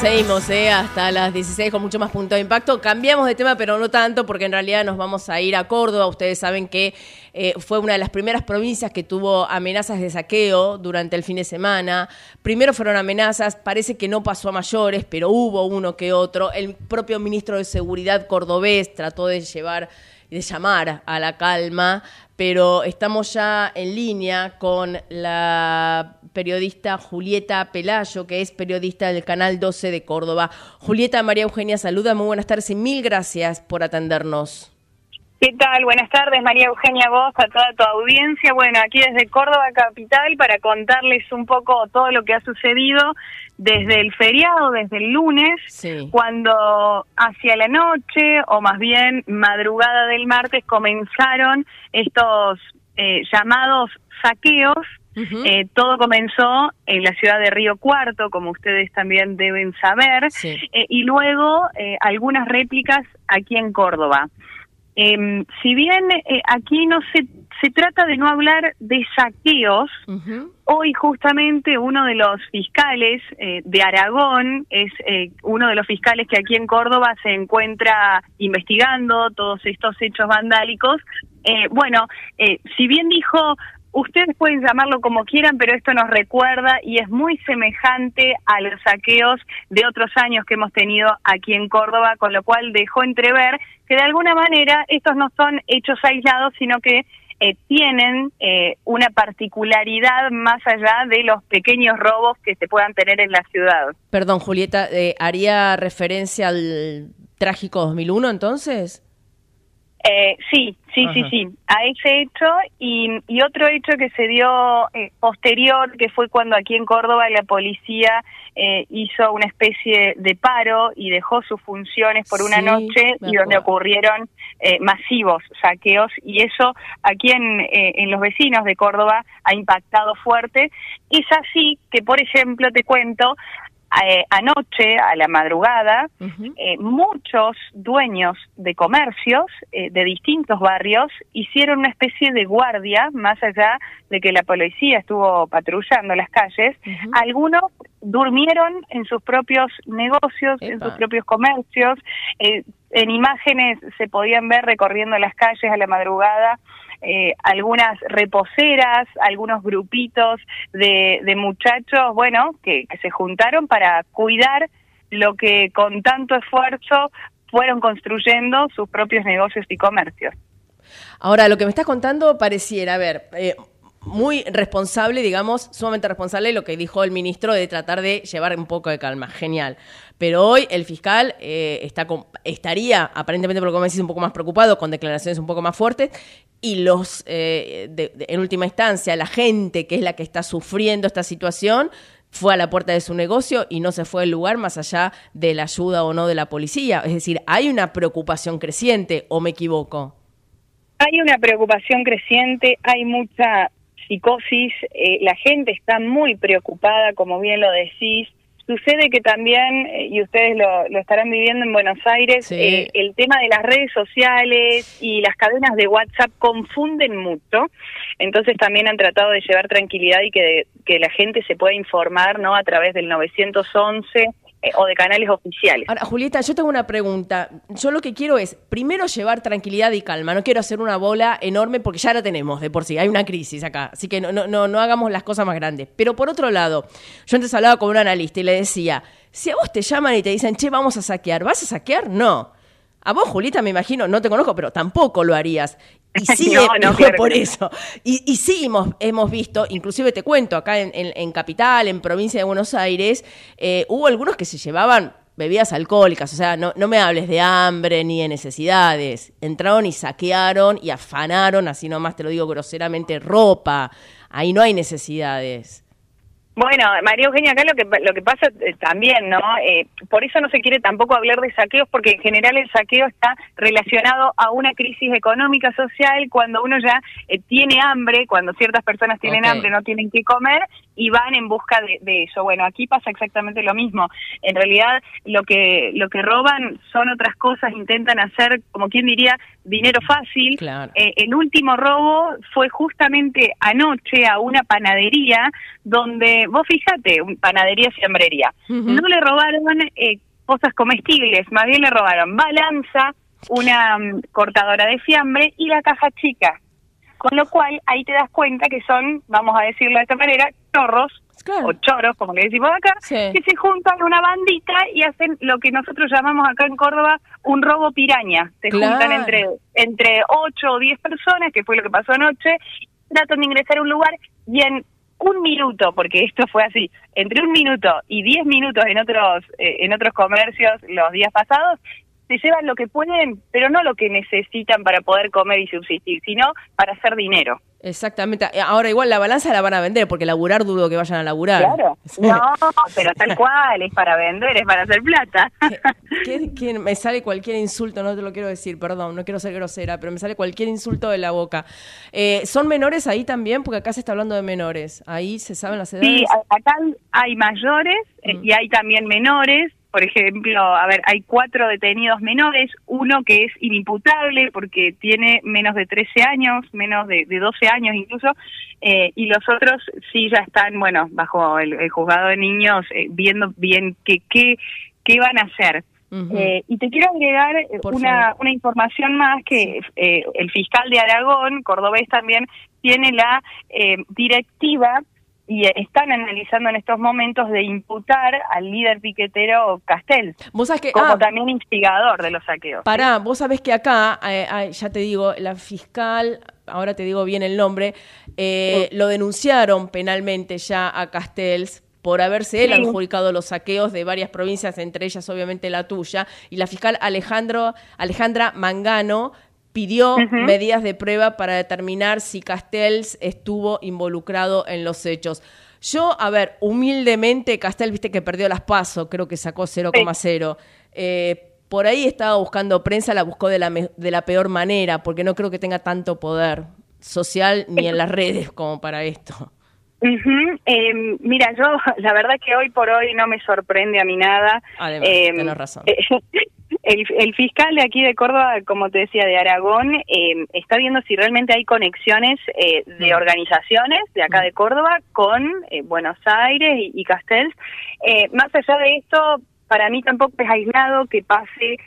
seguimos ¿eh? hasta las 16 con mucho más punto de impacto. Cambiamos de tema, pero no tanto, porque en realidad nos vamos a ir a Córdoba. Ustedes saben que eh, fue una de las primeras provincias que tuvo amenazas de saqueo durante el fin de semana. Primero fueron amenazas, parece que no pasó a mayores, pero hubo uno que otro. El propio ministro de Seguridad cordobés trató de llevar de llamar a la calma, pero estamos ya en línea con la periodista Julieta Pelayo, que es periodista del Canal 12 de Córdoba. Julieta María Eugenia, saluda, muy buenas tardes y mil gracias por atendernos. ¿Qué tal? Buenas tardes, María Eugenia, vos, a toda tu audiencia. Bueno, aquí desde Córdoba Capital para contarles un poco todo lo que ha sucedido desde el feriado, desde el lunes, cuando hacia la noche, o más bien madrugada del martes, comenzaron estos eh, llamados saqueos. Eh, todo comenzó en la ciudad de Río Cuarto, como ustedes también deben saber, eh, y luego algunas réplicas aquí en Córdoba. Eh, si bien eh, aquí no se, se trata de no hablar de saqueos, hoy justamente uno de los fiscales eh, de Aragón es eh, uno de los fiscales que aquí en Córdoba se encuentra investigando todos estos hechos vandálicos. bueno, si bien dijo ustedes pueden llamarlo como quieran, pero esto nos recuerda y es muy semejante a los saqueos de otros años que hemos tenido aquí en Córdoba, con lo cual dejó entrever que de alguna manera estos no son hechos aislados, sino que eh, tienen eh, una particularidad más allá de los pequeños robos que se puedan tener en la ciudad. Perdón, Julieta, eh, ¿haría referencia al trágico 2001 entonces? Eh, sí, sí, sí, sí, a ese hecho y, y otro hecho que se dio eh, posterior, que fue cuando aquí en Córdoba la policía eh, hizo una especie de paro y dejó sus funciones por una noche y donde ocurrieron eh, masivos saqueos. Y eso aquí en, eh, en los vecinos de Córdoba ha impactado fuerte. Es así que, por ejemplo, te cuento, eh, anoche, a la madrugada, eh, muchos dueños de comercios eh, de distintos barrios hicieron una especie de guardia, más allá de que la policía estuvo patrullando las calles. Algunos durmieron en sus propios negocios, en sus propios comercios. en imágenes se podían ver recorriendo las calles a la madrugada eh, algunas reposeras, algunos grupitos de, muchachos, bueno, que, se juntaron para cuidar lo que con tanto esfuerzo fueron construyendo sus propios negocios y comercios. Ahora, lo que me estás contando pareciera, a ver, eh, muy responsable, digamos, sumamente responsable lo que dijo el ministro de tratar de llevar un poco de calma. Genial. Pero hoy el fiscal eh, está estaría, aparentemente por lo que me decís, un poco más preocupado, con declaraciones un poco más fuertes, y los, eh, en última instancia, la gente que es la que está sufriendo esta situación, fue a la puerta de su negocio y no se fue al lugar más allá de la ayuda o no de la policía. Es decir, hay una preocupación creciente, ¿o me equivoco? Hay una preocupación creciente, hay mucha psicosis, eh, la gente está muy preocupada, como bien lo decís. Sucede que también, eh, y ustedes lo, lo, estarán viviendo en Buenos Aires, eh, el tema de las redes sociales y las cadenas de WhatsApp confunden mucho. Entonces también han tratado de llevar tranquilidad y que, que la gente se pueda informar no a través del 911 eh, o de canales oficiales. Ahora, Julieta, yo tengo una pregunta. Yo lo que quiero es, primero, llevar tranquilidad y calma. No quiero hacer una bola enorme porque ya la tenemos de por sí. Hay una crisis acá. Así que no, no, no, hagamos las cosas más grandes. Pero por otro lado, yo antes hablaba con un analista y le decía, si a vos te llaman y te dicen, che, vamos a saquear, ¿vas a saquear? No. A vos, Julieta, me imagino, no te conozco, pero tampoco lo harías. Y sí, no, por eso. Y, y, sí hemos, hemos visto, inclusive te cuento, acá en, en, Capital, en provincia de Buenos Aires, eh, hubo algunos que se llevaban bebidas alcohólicas, o sea, no, no me hables de hambre ni de necesidades. Entraron y saquearon y afanaron, así nomás te lo digo groseramente, ropa. Ahí no hay necesidades. Bueno, María Eugenia, acá lo que lo que pasa eh, también, ¿no? Eh, por eso no se quiere tampoco hablar de saqueos, porque en general el saqueo está relacionado a una crisis económica social, cuando uno ya eh, tiene hambre, cuando ciertas personas tienen hambre, no tienen que comer, y van en busca de, de, eso. Bueno, aquí pasa exactamente lo mismo. En realidad, lo que lo que roban son otras cosas, intentan hacer, como quien diría, dinero fácil. Eh, el último robo fue justamente anoche a una panadería donde, vos fíjate, panadería siembrería. No le robaron eh, cosas comestibles, más bien le robaron balanza, una mm, cortadora de fiambre y la caja chica. Con lo cual ahí te das cuenta que son, vamos a decirlo de esta manera, chorros o choros, como le decimos acá, que se juntan una bandita y hacen lo que nosotros llamamos acá en Córdoba un robo piraña. Se juntan entre entre 8 o 10 personas, que fue lo que pasó anoche, tratan de ingresar a un lugar y en un minuto, porque esto fue así, entre un minuto y 10 minutos en otros eh, en otros comercios los días pasados, se llevan lo que pueden, pero no lo que necesitan para poder comer y subsistir, sino para hacer dinero. Exactamente. Ahora igual la balanza la van a vender, porque laburar dudo que vayan a laburar. Claro. No, pero tal cual, es para vender, es para hacer plata. ¿Qué, me sale cualquier insulto, no te lo quiero decir, perdón, no quiero ser grosera, pero me sale cualquier insulto de la boca. Eh, ¿Son menores ahí también? Porque acá se está hablando de menores. ¿Ahí se saben las edades? Sí, acá hay mayores eh, mm. y hay también menores por ejemplo, a ver, hay cuatro detenidos menores, uno que es inimputable porque tiene menos de 13 años, menos de, 12 años incluso, eh, y los otros sí ya están, bueno, bajo el, juzgado de niños, eh, viendo bien qué, qué, qué van a hacer. Eh, y te quiero agregar una, una información más que el fiscal de Aragón, cordobés también, tiene la directiva y están analizando en estos momentos de imputar al líder piquetero Castel ¿Vos sabés que, como ah, también instigador de los saqueos. Pará, vos sabés que acá, eh, ya te digo, la fiscal, ahora te digo bien el nombre, eh, lo denunciaron penalmente ya a Castells por haberse él adjudicado los saqueos de varias provincias, entre ellas obviamente la tuya, y la fiscal Alejandro, Alejandra Mangano pidió medidas de prueba para determinar si Castells estuvo involucrado en los hechos. Yo, a ver, humildemente, Castells, viste que perdió las pasos, creo que sacó 0,0. Eh, por ahí estaba buscando prensa, la buscó de la, de la peor manera, porque no creo que tenga tanto poder social ni en las redes como para esto. Em, mira, yo la verdad que hoy por hoy no me sorprende a mí nada. Además, em, razón. El, fiscal de aquí de Córdoba, como te decía, de Aragón, eh, está viendo si realmente hay conexiones eh, de mm. organizaciones de acá de Córdoba con eh, Buenos Aires y, y Castells. más allá de esto, para mí tampoco es aislado que pase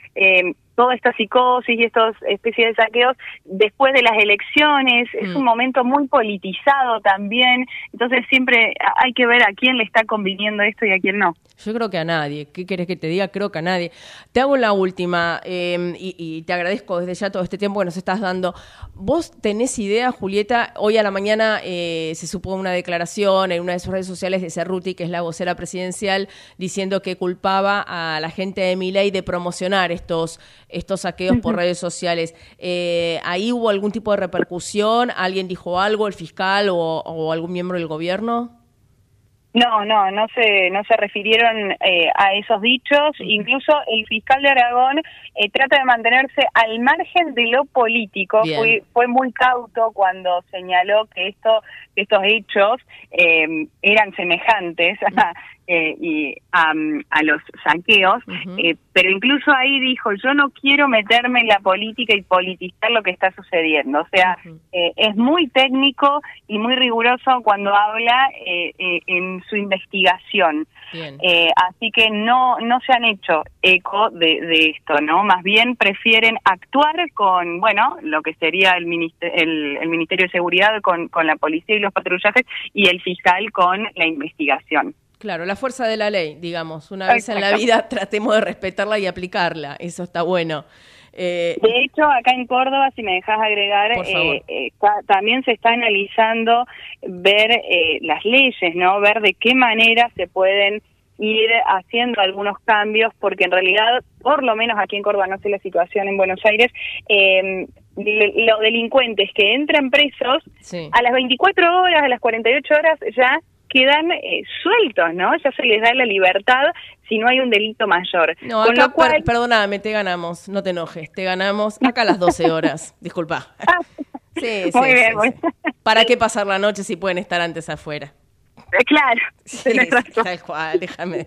toda esta psicosis y estas especies de saqueos después de las elecciones, es un mm. momento muy politizado también, entonces siempre hay que ver a quién le está conviniendo esto y a quién no. Yo creo que a nadie. ¿Qué querés que te diga? Creo que a nadie. Te hago la última em, y, te agradezco desde ya todo este tiempo que nos estás dando. ¿Vos tenés idea, Julieta? Hoy a la mañana eh, se supo una declaración en una de sus redes sociales de Cerruti, que es la vocera presidencial, diciendo que culpaba a la gente de Miley de promocionar estos estos saqueos por redes sociales. Eh, ¿Ahí hubo algún tipo de repercusión? ¿Alguien dijo algo, el fiscal o, algún miembro del gobierno? No, no, no se, no se refirieron eh, a esos dichos. Incluso el fiscal de Aragón eh, trata de mantenerse al margen de lo político. Fue, fue muy cauto cuando señaló que esto, estos hechos eran semejantes a eh, y a, los saqueos, eh, pero incluso ahí dijo, yo no quiero meterme en la política y politizar lo que está sucediendo. O sea, eh, es muy técnico y muy riguroso cuando habla en su investigación. así que no, no se han hecho eco de, esto, ¿no? Más bien prefieren actuar con, bueno, lo que sería el, el, el Ministerio de Seguridad con, con la policía y los patrullajes y el fiscal con la investigación. Claro, la fuerza de la ley, digamos. Una vez en la vida tratemos de respetarla y aplicarla. Eso está bueno. Eh, de hecho, acá en Córdoba, si me dejas agregar, eh, eh, también se está analizando ver las leyes, ¿no? Ver de qué manera se pueden ir haciendo algunos cambios, porque en realidad, por lo menos aquí en Córdoba, no sé la situación en Buenos Aires, los delincuentes que entran presos, a las 24 horas, a las 48 horas ya quedan eh, sueltos, ¿no? Ya se les da la libertad si no hay un delito mayor. No, acá, perdóname, te ganamos, no te enojes, te ganamos acá a las 12 horas, disculpa. sí, sí, Muy bien, ¿Para qué pasar la noche si pueden estar antes afuera? Eh, claro, razón. tal cual, déjame.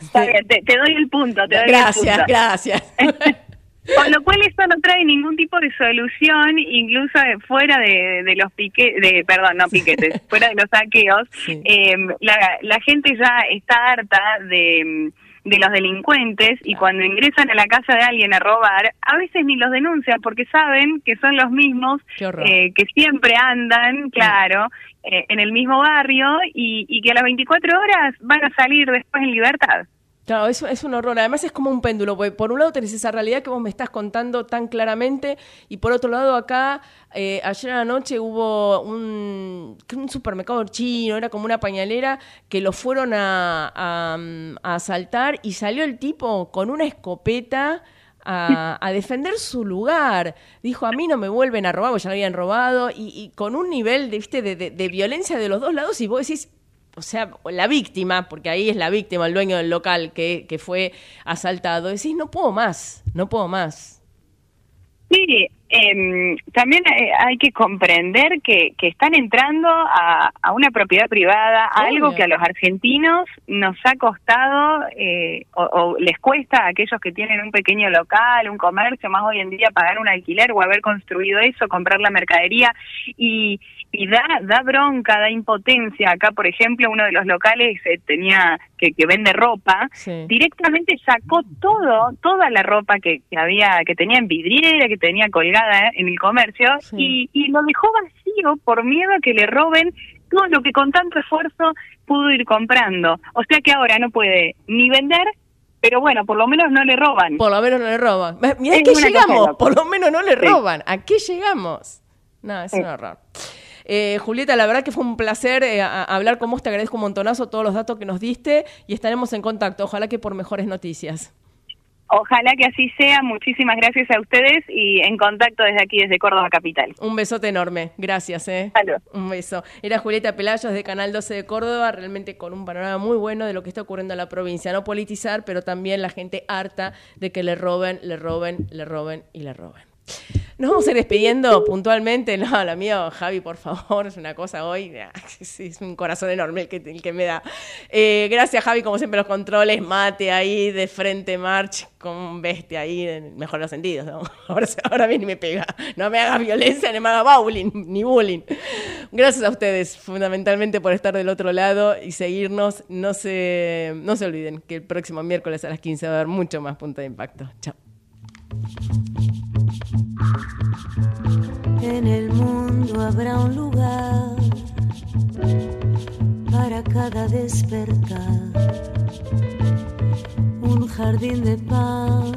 Está bien, te, te doy el punto, te doy Gracias, el punto. gracias. Con lo cual esto no trae ningún tipo de solución, incluso fuera de, de los piquetes, de, perdón, no piquetes, fuera de los saqueos, eh, la, la gente ya está harta de, de los delincuentes y cuando ingresan a la casa de alguien a robar, a veces ni los denuncian porque saben que son los mismos eh, que siempre andan, claro, eh, en el mismo barrio y, y que a las 24 horas van a salir después en libertad. Claro, es, es un horror. Además es como un péndulo, porque por un lado tenés esa realidad que vos me estás contando tan claramente y por otro lado acá, eh, ayer a la noche hubo un, un supermercado chino, era como una pañalera, que lo fueron a, a, a asaltar y salió el tipo con una escopeta a, a defender su lugar. Dijo, a mí no me vuelven a robar, porque ya lo habían robado, y, y con un nivel de, ¿viste? De, de, de violencia de los dos lados y vos decís, o sea, la víctima, porque ahí es la víctima, el dueño del local que, que fue asaltado, decís, no puedo más, no puedo más. Sí, em, también eh, hay que comprender que, que están entrando a, a una propiedad privada, a Obvio. algo que a los argentinos nos ha costado eh, o, o les cuesta a aquellos que tienen un pequeño local, un comercio, más hoy en día pagar un alquiler o haber construido eso, comprar la mercadería y, y da, da bronca, da impotencia. Acá, por ejemplo, uno de los locales eh, tenía que, que vende ropa, Sí. directamente sacó todo, toda la ropa que, que había, que tenía en vidriera, que tenía colgada en el comercio, y, y lo dejó vacío por miedo a que le roben todo lo que con tanto esfuerzo pudo ir comprando. O sea que ahora no puede ni vender, pero bueno, por lo menos no le roban. Por lo menos no le roban. Mira, ¿a qué llegamos? Por lo menos no le Sí. roban. ¿A qué llegamos? No, es Sí. un horror. Eh, Julieta, la verdad que fue un placer eh, a- a hablar con vos. Te agradezco un montonazo todos los datos que nos diste y estaremos en contacto. Ojalá que por mejores noticias. Ojalá que así sea. Muchísimas gracias a ustedes y en contacto desde aquí, desde Córdoba Capital. Un besote enorme. Gracias, ¿eh? Un beso. Era Julieta Pelayos de Canal 12 de Córdoba, realmente con un panorama muy bueno de lo que está ocurriendo en la provincia. No politizar, pero también la gente harta de que le roben, le roben, le roben y le roben. Nos vamos a ir despidiendo puntualmente. No, la mía, Javi, por favor, es una cosa hoy. Es un corazón enorme el que, el que me da. Eh, gracias, Javi, como siempre, los controles. Mate ahí de frente, March, con bestia ahí, en mejor los sentidos. Ahora, ahora viene y me pega. No me haga violencia, ni me haga bullying, ni bullying. Gracias a ustedes, fundamentalmente, por estar del otro lado y seguirnos. No se, no se olviden que el próximo miércoles a las 15 va a haber mucho más punto de impacto. Chao. En el mundo habrá un lugar para cada despertar, un jardín de pan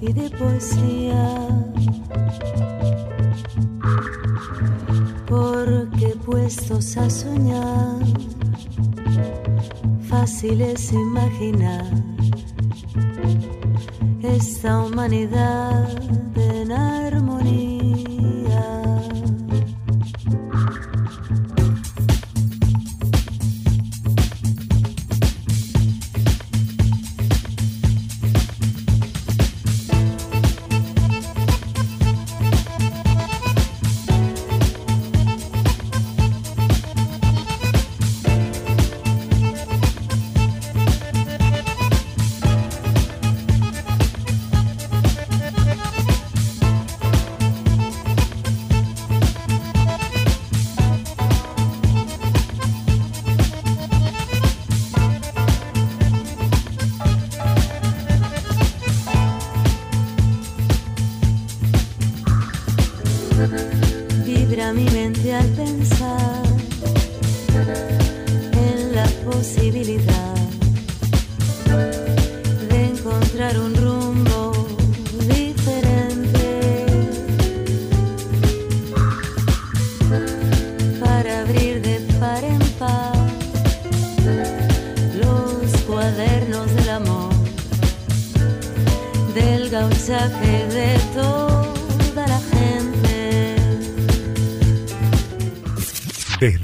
y de poesía. Porque puestos a soñar, fácil es imaginar esta humanidad